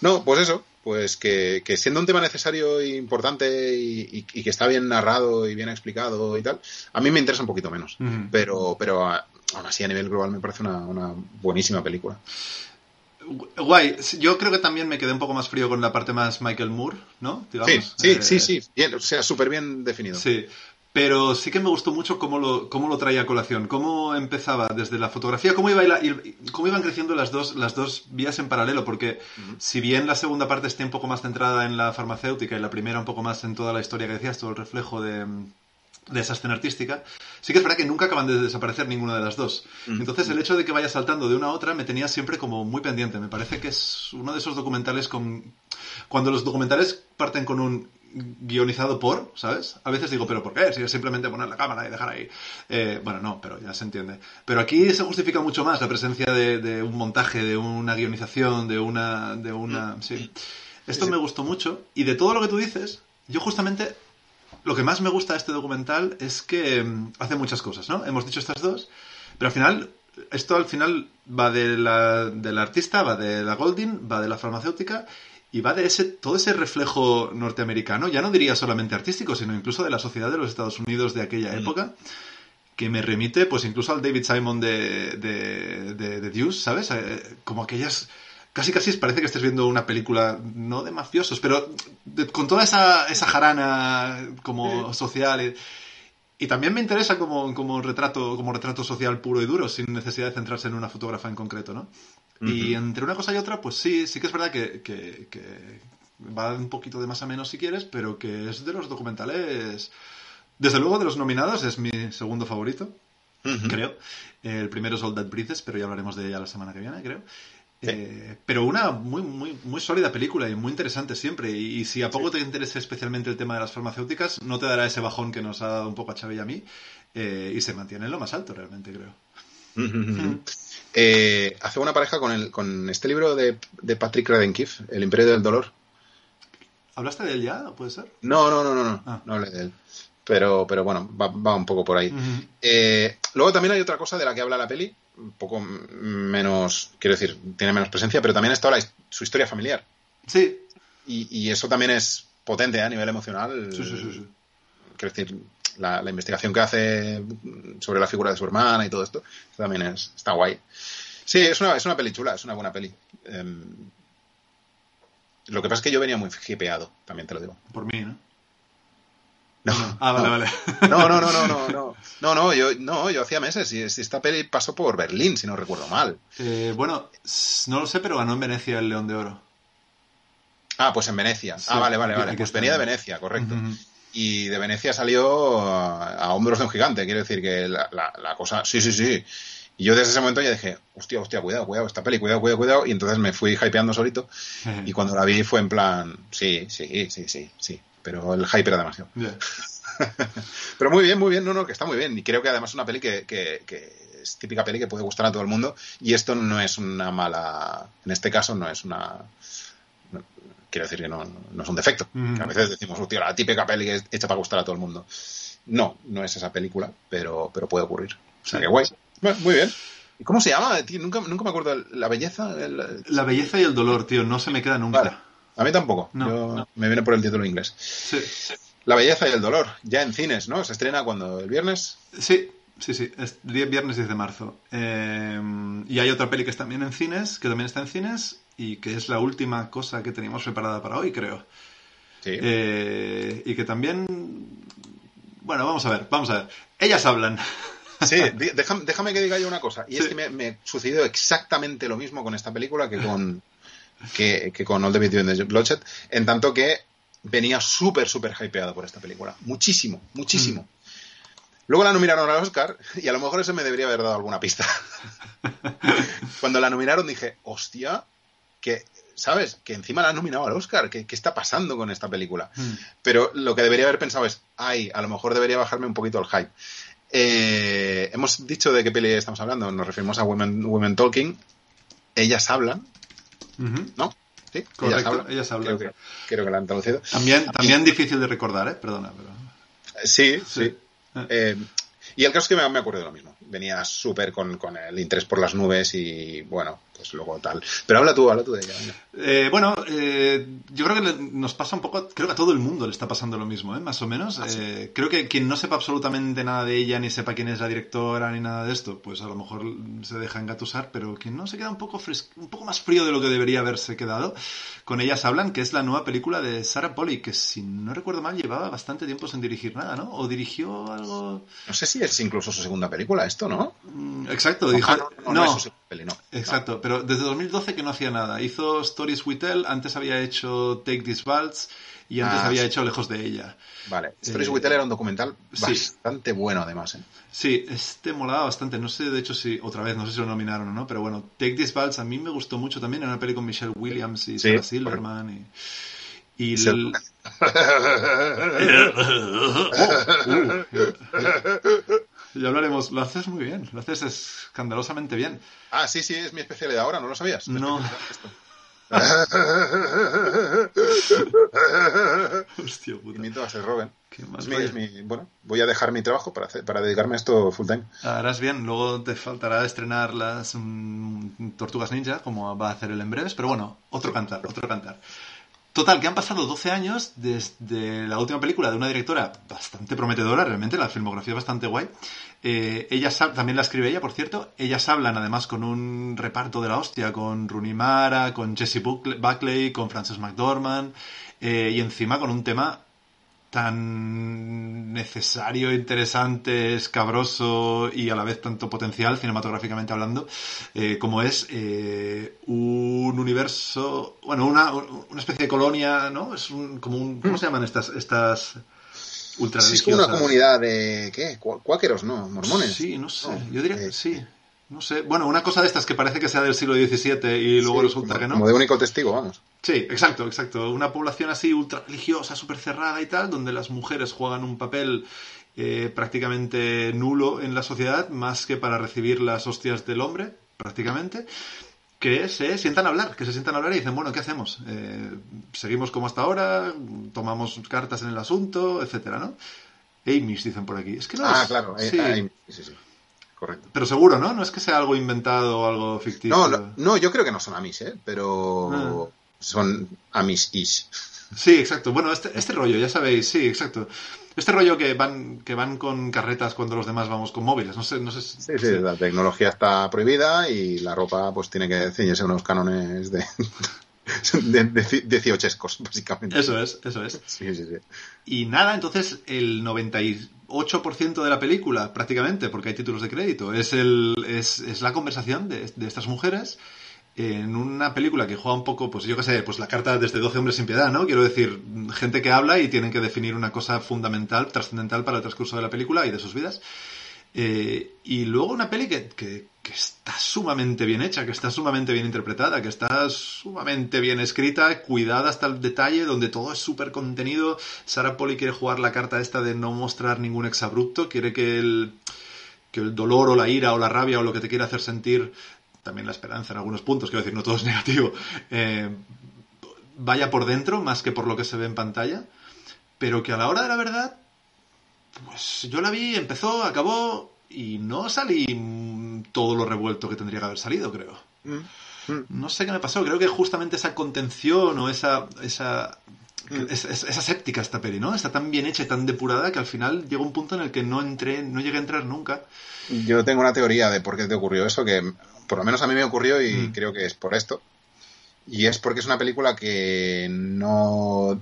no, pues eso, pues que, siendo un tema necesario e importante y, que está bien narrado y bien explicado y tal, a mí me interesa un poquito menos. Pero, pero aún así a nivel global me parece una, una buenísima película. Guay, yo creo que también me quedé un poco más frío con la parte más Michael Moore, ¿no? Sí, sí, sí, eh, sí, bien, o sea, súper bien definido. Sí, pero sí que me gustó mucho cómo lo, cómo lo traía a colación, cómo empezaba desde la fotografía, cómo, iba cómo iban creciendo las dos, las dos vías en paralelo, porque si bien la segunda parte esté un poco más centrada en la farmacéutica y la primera un poco más en toda la historia que decías, todo el reflejo de, de esa escena artística, sí que es verdad que nunca acaban de desaparecer ninguna de las dos. Mm. Entonces el hecho de que vaya saltando de una a otra me tenía siempre como muy pendiente. Me parece que es uno de esos documentales con... Cuando los documentales parten con un guionizado por, ¿sabes? A veces digo, ¿pero por qué? Si es simplemente poner la cámara y dejar ahí. Eh, bueno, no, pero ya se entiende. Pero aquí se justifica mucho más la presencia de, un montaje, de una guionización, de una... De una sí. Esto me gustó mucho. Y de todo lo que tú dices, yo justamente lo que más me gusta de este documental es que mm, hace muchas cosas, ¿no? Hemos dicho estas dos, pero al final, esto al final va de la, del artista, va de la Golding, va de la farmacéutica y va de ese, todo ese reflejo norteamericano, ya no diría solamente artístico, sino incluso de la sociedad de los Estados Unidos de aquella mm. época, que me remite pues incluso al David Simon de, de, de, de Deuce, ¿sabes? Eh, como aquellas casi casi parece que estés viendo una película, no de mafiosos, pero con toda esa, esa jarana como social. Y, también me interesa como, como, retrato, como retrato social puro y duro, sin necesidad de centrarse en una fotógrafa en concreto, ¿no? Y entre una cosa y otra, pues sí, sí que es verdad que, que, va un poquito de más a menos si quieres, pero que es de los documentales, desde luego de los nominados, es mi segundo favorito, creo. El primero es All That Breathes, pero ya hablaremos de ella la semana que viene, creo. Eh, pero una muy, muy, muy sólida película y muy interesante siempre. Y, si a poco te interesa especialmente el tema de las farmacéuticas, no te dará ese bajón que nos ha dado un poco a Chávez y a mí. Eh, y se mantiene en lo más alto, realmente, creo. Eh, hace una pareja con, el, con este libro de, de Patrick Redenkiff, El Imperio del Dolor. ¿Hablaste de él ya? ¿Puede ser? No, no, no, no, no, ah. no hablé de él. Pero, pero bueno, va, va un poco por ahí. luego también hay otra cosa de la que habla la peli, un poco menos, quiero decir, tiene menos presencia, pero también está su historia familiar. Sí. Y, eso también es potente ¿eh? a nivel emocional. Sí, sí, sí. Quiero decir, la, investigación que hace sobre la figura de su hermana y todo esto, también es, está guay. Sí, es una, es una peli chula, es una buena peli. Em, lo que pasa es que yo venía muy hipeado, también te lo digo. Por mí, ¿no? No, ah, vale, vale. No, no, no, no, no, no. No, no, yo, no, yo hacía meses y esta peli pasó por Berlín, si no recuerdo mal. Eh, bueno, no lo sé, pero ganó en Venecia el León de Oro. Ah, pues en Venecia. ah, vale, vale, vale. Pues venía de Venecia, correcto. Y de Venecia salió a, hombros de un gigante. Quiero decir que la, la, cosa. Sí, sí, sí. Y yo desde ese momento ya dije, hostia, hostia, cuidado, cuidado, esta peli, cuidado, cuidado, cuidado. Y entonces me fui hypeando solito. Y cuando la vi fue en plan, sí, sí, sí, sí, sí pero el hype era demasiado. Pero muy bien, muy bien, no, no, que está muy bien. Y creo que además es una peli que, que, que es típica peli que puede gustar a todo el mundo. Y esto no es una mala. En este caso, no es una. no- quiero decir que no, no es un defecto. Mm. Que a veces decimos, hostia, la típica peli que es hecha para gustar a todo el mundo. No, no es esa película, pero, pero puede ocurrir. O sea, Sí. que guay. Bueno, muy bien. ¿Y cómo se llama? Tío, nunca, nunca me acuerdo. ¿La belleza? El- La belleza y el dolor, tío, no se me queda nunca. Vale. A mí tampoco. No, Yo- no. Me viene por el título en inglés. Sí, La belleza y el dolor, ya en cines, ¿no? Se estrena cuando el viernes. sí, sí, sí, es viernes 10 de marzo. Eh, y hay otra peli que es también en cines, que también está en cines, y que es la última cosa que teníamos preparada para hoy, creo. Sí. Eh, y que también... Bueno, vamos a ver, vamos a ver. Ellas hablan. Sí, déjame, déjame que diga yo una cosa. Y es que me, me sucedió exactamente lo mismo con esta película que con, que, que con All the Video the Bloodshed, en tanto que venía súper, súper hypeado por esta película. Muchísimo, muchísimo. Luego la nominaron al Oscar y a lo mejor eso me debería haber dado alguna pista. Cuando la nominaron dije, hostia, que, ¿sabes? Que encima la han nominado al Oscar. ¿Qué, qué está pasando con esta película? Mm. Pero lo que debería haber pensado es, ay, a lo mejor debería bajarme un poquito el hype. Eh, hemos dicho de qué peli estamos hablando, nos referimos a Women, Women Talking. Ellas hablan, ¿no? Sí, Correcto, ellas hablan. Creo que, creo que la han traducido. También, también difícil de recordar, ¿eh? Perdona, pero... Sí, Sí. sí. Eh, y el caso es que me, me acuerdo de lo mismo. Venía súper con, con el interés por las nubes y bueno, pues luego tal. Pero habla tú, habla tú de ella. Eh, bueno, eh, yo creo que nos pasa un poco, creo que a todo el mundo le está pasando lo mismo, ¿eh? más o menos. Ah, sí. Eh, creo que quien no sepa absolutamente nada de ella, ni sepa quién es la directora, ni nada de esto, pues a lo mejor se deja engatusar, pero quien no se queda un poco, un poco más frío de lo que debería haberse quedado, con ellas hablan, que es la nueva película de Sarah Polley, que si no recuerdo mal llevaba bastante tiempo sin dirigir nada, ¿no? O dirigió algo... No sé si es incluso su segunda película esto, ¿no? Mm, Exacto, dijo... Ah, no, no, no. Exacto, pero desde 2012 que no hacía nada. Hizo Stories We Tell, antes había hecho Take This Waltz y antes Ah, había sí. hecho Lejos de ella. Vale. Stories Eh, with Tell era un documental sí. bastante bueno, además. ¿eh? Sí, este molaba bastante. No sé, de hecho, si otra vez, no sé si lo nominaron o no, pero bueno, Take This Waltz a mí me gustó mucho también. Era una peli con Michelle Williams y Sí, Sarah Silverman. Y, y el- Ya hablaremos. Lo haces muy bien, lo haces escandalosamente bien. Ah, sí, sí, es mi especialidad ahora, ¿no lo sabías? No. Hostia puta. A Seth Rogen. Qué Es mi- rollo. es mi- bueno, voy a dejar mi trabajo para, hacer- para dedicarme a esto full time. Harás bien, luego te faltará estrenar las mm, Tortugas Ninja, como va a hacer él en breves, pero bueno, otro cantar, otro cantar. Total, que han pasado 12 años desde la última película de una directora bastante prometedora, realmente, la filmografía es bastante guay. Eh, ellas también la escribe ella, por cierto. Ellas hablan además con un reparto de la hostia, con Rooney Mara, con Jesse Buckley, con Frances McDormand, eh, y encima con un tema tan necesario, interesante, escabroso y a la vez tanto potencial cinematográficamente hablando, eh, como es eh, un universo, bueno, una, una especie de colonia, ¿no? Es un, como un, ¿cómo se llaman estas, estas ultra Sí, es como una comunidad de. ¿Qué? Cu- ¿Cuáqueros? ¿No? ¿Mormones? Sí, no sé, No, yo diría eh, que sí. No sé, bueno, una cosa de estas que parece que sea del siglo XVII y luego sí, resulta como, que no. Como de único testigo, vamos. Sí, exacto, exacto. Una población así ultra religiosa, súper cerrada y tal, donde las mujeres juegan un papel eh, prácticamente nulo en la sociedad, más que para recibir las hostias del hombre, prácticamente, que se sientan a hablar, que se sientan a hablar y dicen, bueno, ¿qué hacemos? Eh, ¿Seguimos como hasta ahora? ¿Tomamos cartas en el asunto? Etcétera, ¿no? Amish, dicen por aquí. Es que no ah, es- claro. eh, sí, sí. Correcto. pero seguro, ¿no? No es que sea algo inventado o algo ficticio. No, no, no, yo creo que no son Amis, ¿eh? Pero Ah. son Amis-ish. Sí, exacto. Bueno, este, este rollo, ya sabéis, sí, exacto. Este rollo que van, que van con carretas cuando los demás vamos con móviles. No sé, no sé. si- Sí, sí, la tecnología está prohibida y la ropa pues tiene que ceñirse a unos cánones de, de, de, básicamente. Eso es, eso es. Sí, sí, sí. Y nada, entonces el 98% de la película, prácticamente, porque hay títulos de crédito, es, el, es, es la conversación de, de estas mujeres en una película que juega un poco, pues yo qué sé, pues la carta desde 12 hombres sin piedad, ¿no? Quiero decir, gente que habla y tienen que definir una cosa fundamental, trascendental para el transcurso de la película y de sus vidas. Eh, y luego una peli que- que está sumamente bien hecha, que está sumamente bien interpretada, que está sumamente bien escrita, cuidada hasta el detalle, donde todo es súper contenido. Sarah Polly quiere jugar la carta esta de no mostrar ningún exabrupto, quiere que el, que el dolor o la ira o la rabia o lo que te quiere hacer sentir, también la esperanza en algunos puntos, quiero decir, no todo es negativo, eh, vaya por dentro más que por lo que se ve en pantalla, pero que a la hora de la verdad, pues yo la vi, empezó, acabó y no salí todo lo revuelto que tendría que haber salido, creo. Mm, mm. No sé qué me pasó, creo que justamente esa contención o esa, esa mm. es, esa séptica esta peli, ¿no? Está tan bien hecha y tan depurada que al final llegó un punto en el que no entré, no llegué a entrar nunca. Yo tengo una teoría de por qué te ocurrió eso, que por lo menos a mí me ocurrió y creo que es por esto. Y es porque es una película que no.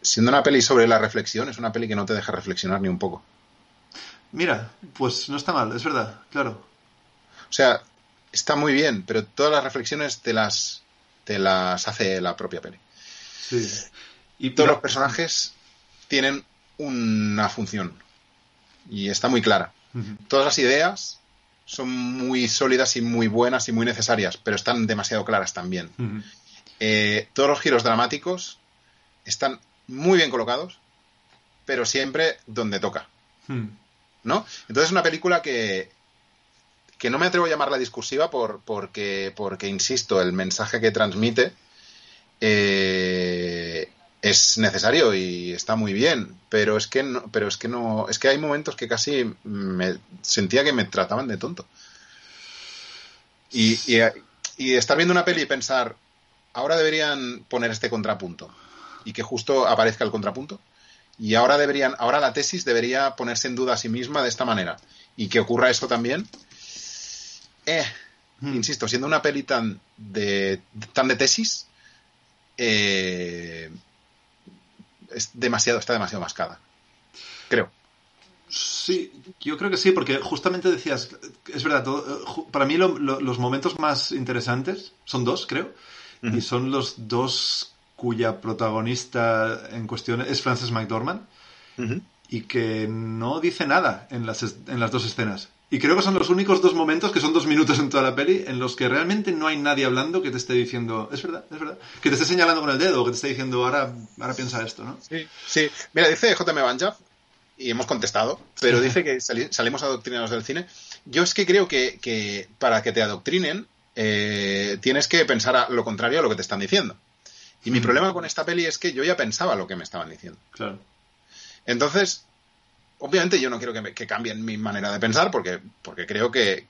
Siendo una peli sobre la reflexión, es una peli que no te deja reflexionar ni un poco. Mira, pues no está mal, es verdad, claro. O sea, está muy bien, pero todas las reflexiones te las, te las hace la propia peli. Sí. Y todos los personajes tienen una función y está muy clara. Todas las ideas son muy sólidas y muy buenas y muy necesarias, pero están demasiado claras también. Eh, todos los giros dramáticos están muy bien colocados, pero siempre donde toca. ¿No? Entonces es una película que, que no me atrevo a llamarla discursiva por, porque, porque, insisto, el mensaje que transmite eh, es necesario y está muy bien, pero es que no, pero es que no, es que hay momentos que casi me sentía que me trataban de tonto. Y, y, estar viendo una peli y pensar, ahora deberían poner este contrapunto y que justo aparezca el contrapunto. Y ahora deberían, ahora la tesis debería ponerse en duda a sí misma de esta manera. Y que ocurra esto también. Eh, hmm. insisto, siendo una peli tan de, tan de tesis, eh, es demasiado, está demasiado mascada. Creo. Sí, yo creo que sí, porque justamente decías, es verdad, para mí los momentos más interesantes son dos, creo, y son los dos cuya protagonista en cuestión es Frances McDormand, y que no dice nada en las, en las dos escenas. Y creo que son los únicos dos momentos, que son dos minutos en toda la peli, en los que realmente no hay nadie hablando que te esté diciendo, es verdad, es verdad, que te esté señalando con el dedo, que te esté diciendo, ahora, ahora piensa esto, ¿no? Sí, sí. Mira, dice JM Banjaf, y hemos contestado, pero dice que salimos adoctrinados del cine. Yo es que creo que, para que te adoctrinen, eh, tienes que pensar lo contrario a lo que te están diciendo. Y mi problema con esta peli es que yo ya pensaba lo que me estaban diciendo. Claro. Entonces, obviamente yo no quiero que, cambien mi manera de pensar porque, porque creo que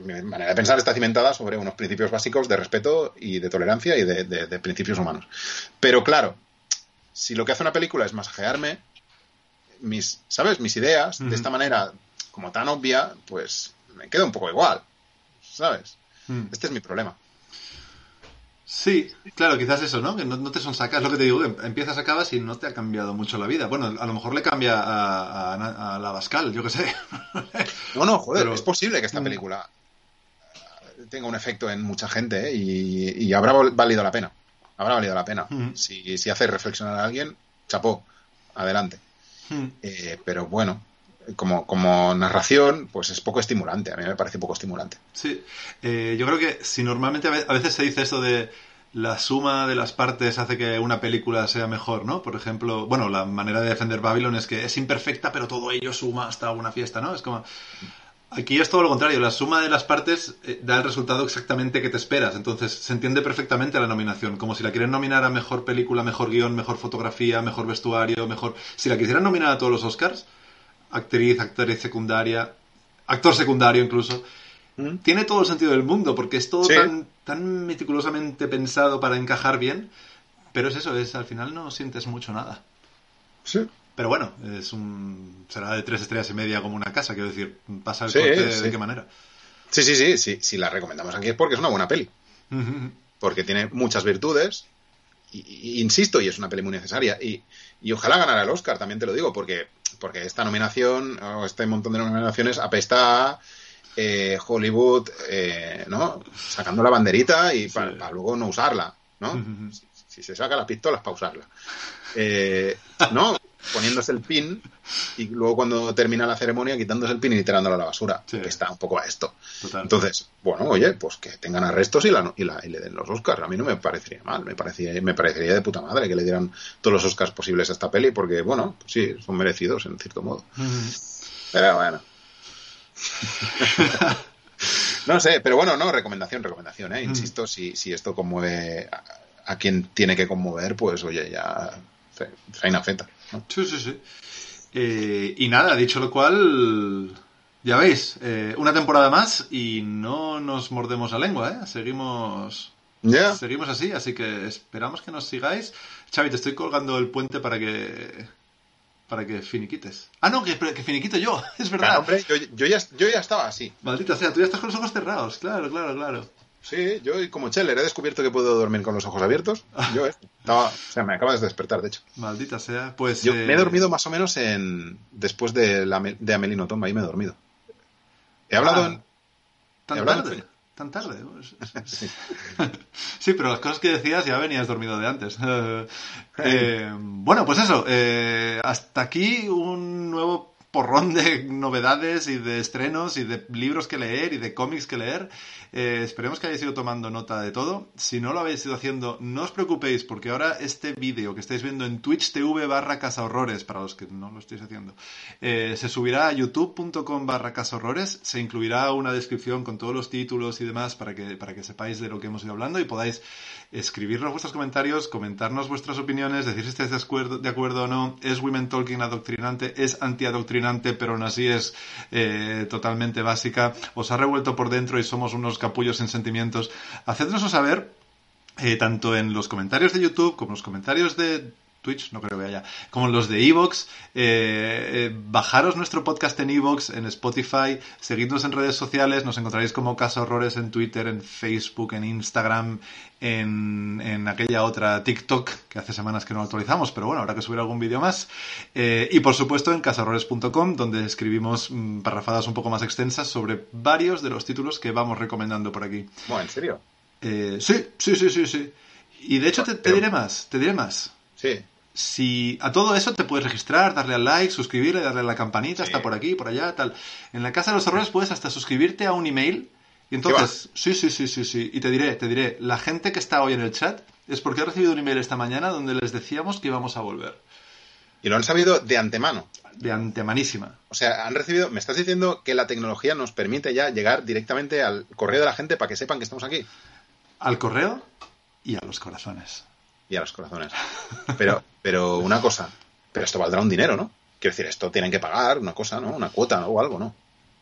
mi manera de pensar está cimentada sobre unos principios básicos de respeto y de tolerancia y de, principios humanos. Pero claro, si lo que hace una película es masajearme mis, ¿sabes? Mis ideas de esta manera como tan obvia, pues me queda un poco igual, ¿sabes? Mm. Este es mi problema. Sí, claro, quizás eso, ¿no? Que no, te son sacas, lo que te digo, empiezas, acabas y no te ha cambiado mucho la vida. Bueno, a lo mejor le cambia a, la Bascal, yo qué sé. no, no, joder, es posible que esta mm. película tenga un efecto en mucha gente ¿eh? y, habrá valido la pena. Habrá valido la pena. Mm. Si, si, hace reflexionar a alguien, chapó, adelante. Mm. Eh, pero bueno, como, como narración, pues es poco estimulante. A mí me parece poco estimulante. Sí, eh, yo creo que si normalmente a veces se dice esto de la suma de las partes hace que una película sea mejor, ¿no? Por ejemplo, bueno, la manera de defender Babylon es que es imperfecta, pero todo ello suma hasta una fiesta, ¿no? Es como... Aquí es todo lo contrario, la suma de las partes eh, da el resultado exactamente que te esperas, entonces se entiende perfectamente la nominación, como si la quieren nominar a mejor película, mejor guion, mejor fotografía, mejor vestuario, mejor... Si la quisieran nominar a todos los Oscars, actriz, actriz secundaria, actor secundario incluso. ¿Mm? Tiene todo el sentido del mundo, porque es todo tan, tan meticulosamente pensado para encajar bien, pero es eso, es al final no sientes mucho nada. Sí. Pero bueno, es un será de tres estrellas y media como una casa, quiero decir, pasa el corte de qué manera. Sí, sí, sí, sí, si la recomendamos aquí es porque es una buena peli. Porque tiene muchas virtudes, y, insisto, y es una peli muy necesaria. Y, y ojalá ganara el Oscar, también te lo digo, porque porque esta nominación, o este montón de nominaciones, apesta a eh, Hollywood, eh, ¿no? Sacando la banderita y para luego no usarla, ¿no? si, se saca las pistolas, para usarla. Eh, ¿No? Poniéndose el pin y luego cuando termina la ceremonia quitándose el pin y tirándolo a la basura. Sí. Que está un poco a esto. Total. Entonces, bueno, oye, pues que tengan arrestos y, la, y, la, y le den los Oscars. A mí no me parecería mal, me parecería, me parecería de puta madre que le dieran todos los Oscars posibles a esta peli, porque, bueno, pues sí, son merecidos en cierto modo. Pero bueno. no sé, pero bueno, no, recomendación, recomendación, ¿eh? Insisto, si, si esto conmueve a, a, quien tiene que conmover, pues oye, ya feina feta. Sí, sí, sí. Eh, y nada, dicho lo cual, ya veis, eh, una temporada más y no nos mordemos la lengua, ¿eh? Seguimos... Yeah. Seguimos así, así que esperamos que nos sigáis. Xavi, te estoy colgando el puente para que para que finiquites. Ah, no, que, que finiquito yo, es verdad. Claro, hombre, yo, yo, ya, yo ya estaba así. Maldita sea, tú ya estás con los ojos cerrados, claro, claro, claro. Sí, yo como Cheller he descubierto que puedo dormir con los ojos abiertos. Yo estaba, o sea, me acabas de despertar, de hecho. Maldita sea, pues... Yo eh... me he dormido más o menos en después de, la, de Amelino Tomba, ahí me he dormido. He hablado Ah, en... ¿Tan hablado tarde? en- ¿Tan tarde? Sí. Sí, pero las cosas que decías ya venías dormido de antes. Eh, bueno, pues eso. eh, hasta aquí un nuevo porrón de novedades y de estrenos y de libros que leer y de cómics que leer. Eh, esperemos que hayáis ido tomando nota de todo. Si no lo habéis ido haciendo, no os preocupéis porque ahora este vídeo que estáis viendo en Twitch TV barra Casa Horrores, para los que no lo estáis haciendo, eh, se subirá a youtube.com barra Casa Horrores. Se incluirá una descripción con todos los títulos y demás para que, para que sepáis de lo que hemos ido hablando y podáis escribirnos vuestros comentarios, comentarnos vuestras opiniones, decir si estáis de acuerdo, de acuerdo o no, es Women Talking adoctrinante, es antiadoctrinante, pero aún así es eh, totalmente básica, os ha revuelto por dentro y somos unos capullos sin sentimientos. Hacednoslo saber, eh, tanto en los comentarios de YouTube como en los comentarios de Twitch, no creo que haya, como los de Evox, eh, eh, bajaros nuestro podcast en Evox, en Spotify, seguidnos en redes sociales, nos encontraréis como Casa Horrores en Twitter, en Facebook, en Instagram, en, en aquella otra TikTok, que hace semanas que no actualizamos, pero bueno, habrá que subir algún vídeo más. Eh, y por supuesto en casahorrores.com, donde escribimos mm, parrafadas un poco más extensas sobre varios de los títulos que vamos recomendando por aquí. Bueno, ¿en serio? Eh, sí, sí, sí, sí, sí. Y de hecho te, te diré más, te diré más. Sí. Si a todo eso te puedes registrar, darle al like, suscribirle, darle a la campanita, Sí. está por aquí, por allá, tal. En la Casa de los Horrores puedes hasta suscribirte a un email. Y entonces, sí, sí, sí, sí, sí. Y te diré, te diré, la gente que está hoy en el chat es porque ha recibido un email esta mañana donde les decíamos que íbamos a volver. Y lo han sabido de antemano. De antemanísima. O sea, han recibido. Me estás diciendo que la tecnología nos permite ya llegar directamente al correo de la gente para que sepan que estamos aquí. Al correo y a los corazones. Y a los corazones. Pero, pero una cosa. Pero esto valdrá un dinero, ¿no? Quiero decir, esto tienen que pagar una cosa, ¿no? Una cuota o algo, ¿no?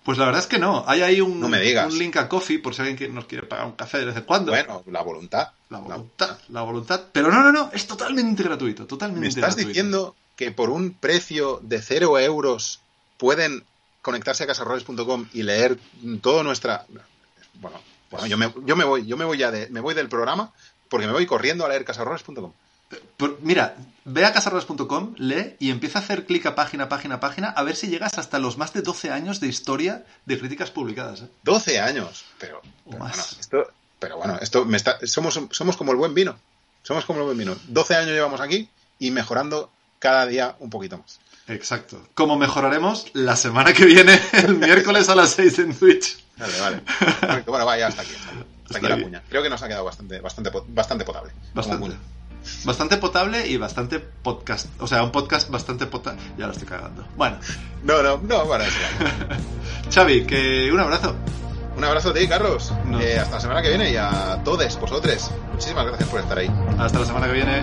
Pues la verdad es que no. Hay ahí un, No me digas. un link a Coffee por si alguien que nos quiere pagar un café de vez en cuando. Bueno, la voluntad. La voluntad, la voluntad. Pero no, no, no, es totalmente gratuito, totalmente ¿Me estás gratuito. diciendo que por un precio de cero euros pueden conectarse a casarroles.com y leer toda nuestra... Bueno, bueno yo, me, yo me voy, yo me voy ya de, me voy del programa porque me voy corriendo a leer casarroles.com. Por- mira, ve a casarrodas.com, lee y empieza a hacer clic a página, página, página, a ver si llegas hasta los más de 12 años de historia de críticas publicadas. ¿eh? 12 años. Pero, pero más. bueno, esto, pero bueno, esto me está, somos, somos como el buen vino. Somos como el buen vino. 12 años llevamos aquí y mejorando cada día un poquito más. Exacto. Como mejoraremos la semana que viene, el miércoles a las 6 en Twitch. Vale, vale. Bueno, vaya, hasta aquí. Hasta aquí, aquí Está la bien. cuña. Creo que nos ha quedado bastante, bastante, bastante potable. Bastante. Bastante potable y bastante podcast. O sea, un podcast bastante potable. Ya lo estoy cagando. Bueno, No, no, no, bueno, eso. Xavi, que un abrazo. Un abrazo a ti, Carlos. No. Eh, hasta la semana que viene y a todos vosotros. Muchísimas gracias por estar ahí. Hasta la semana que viene.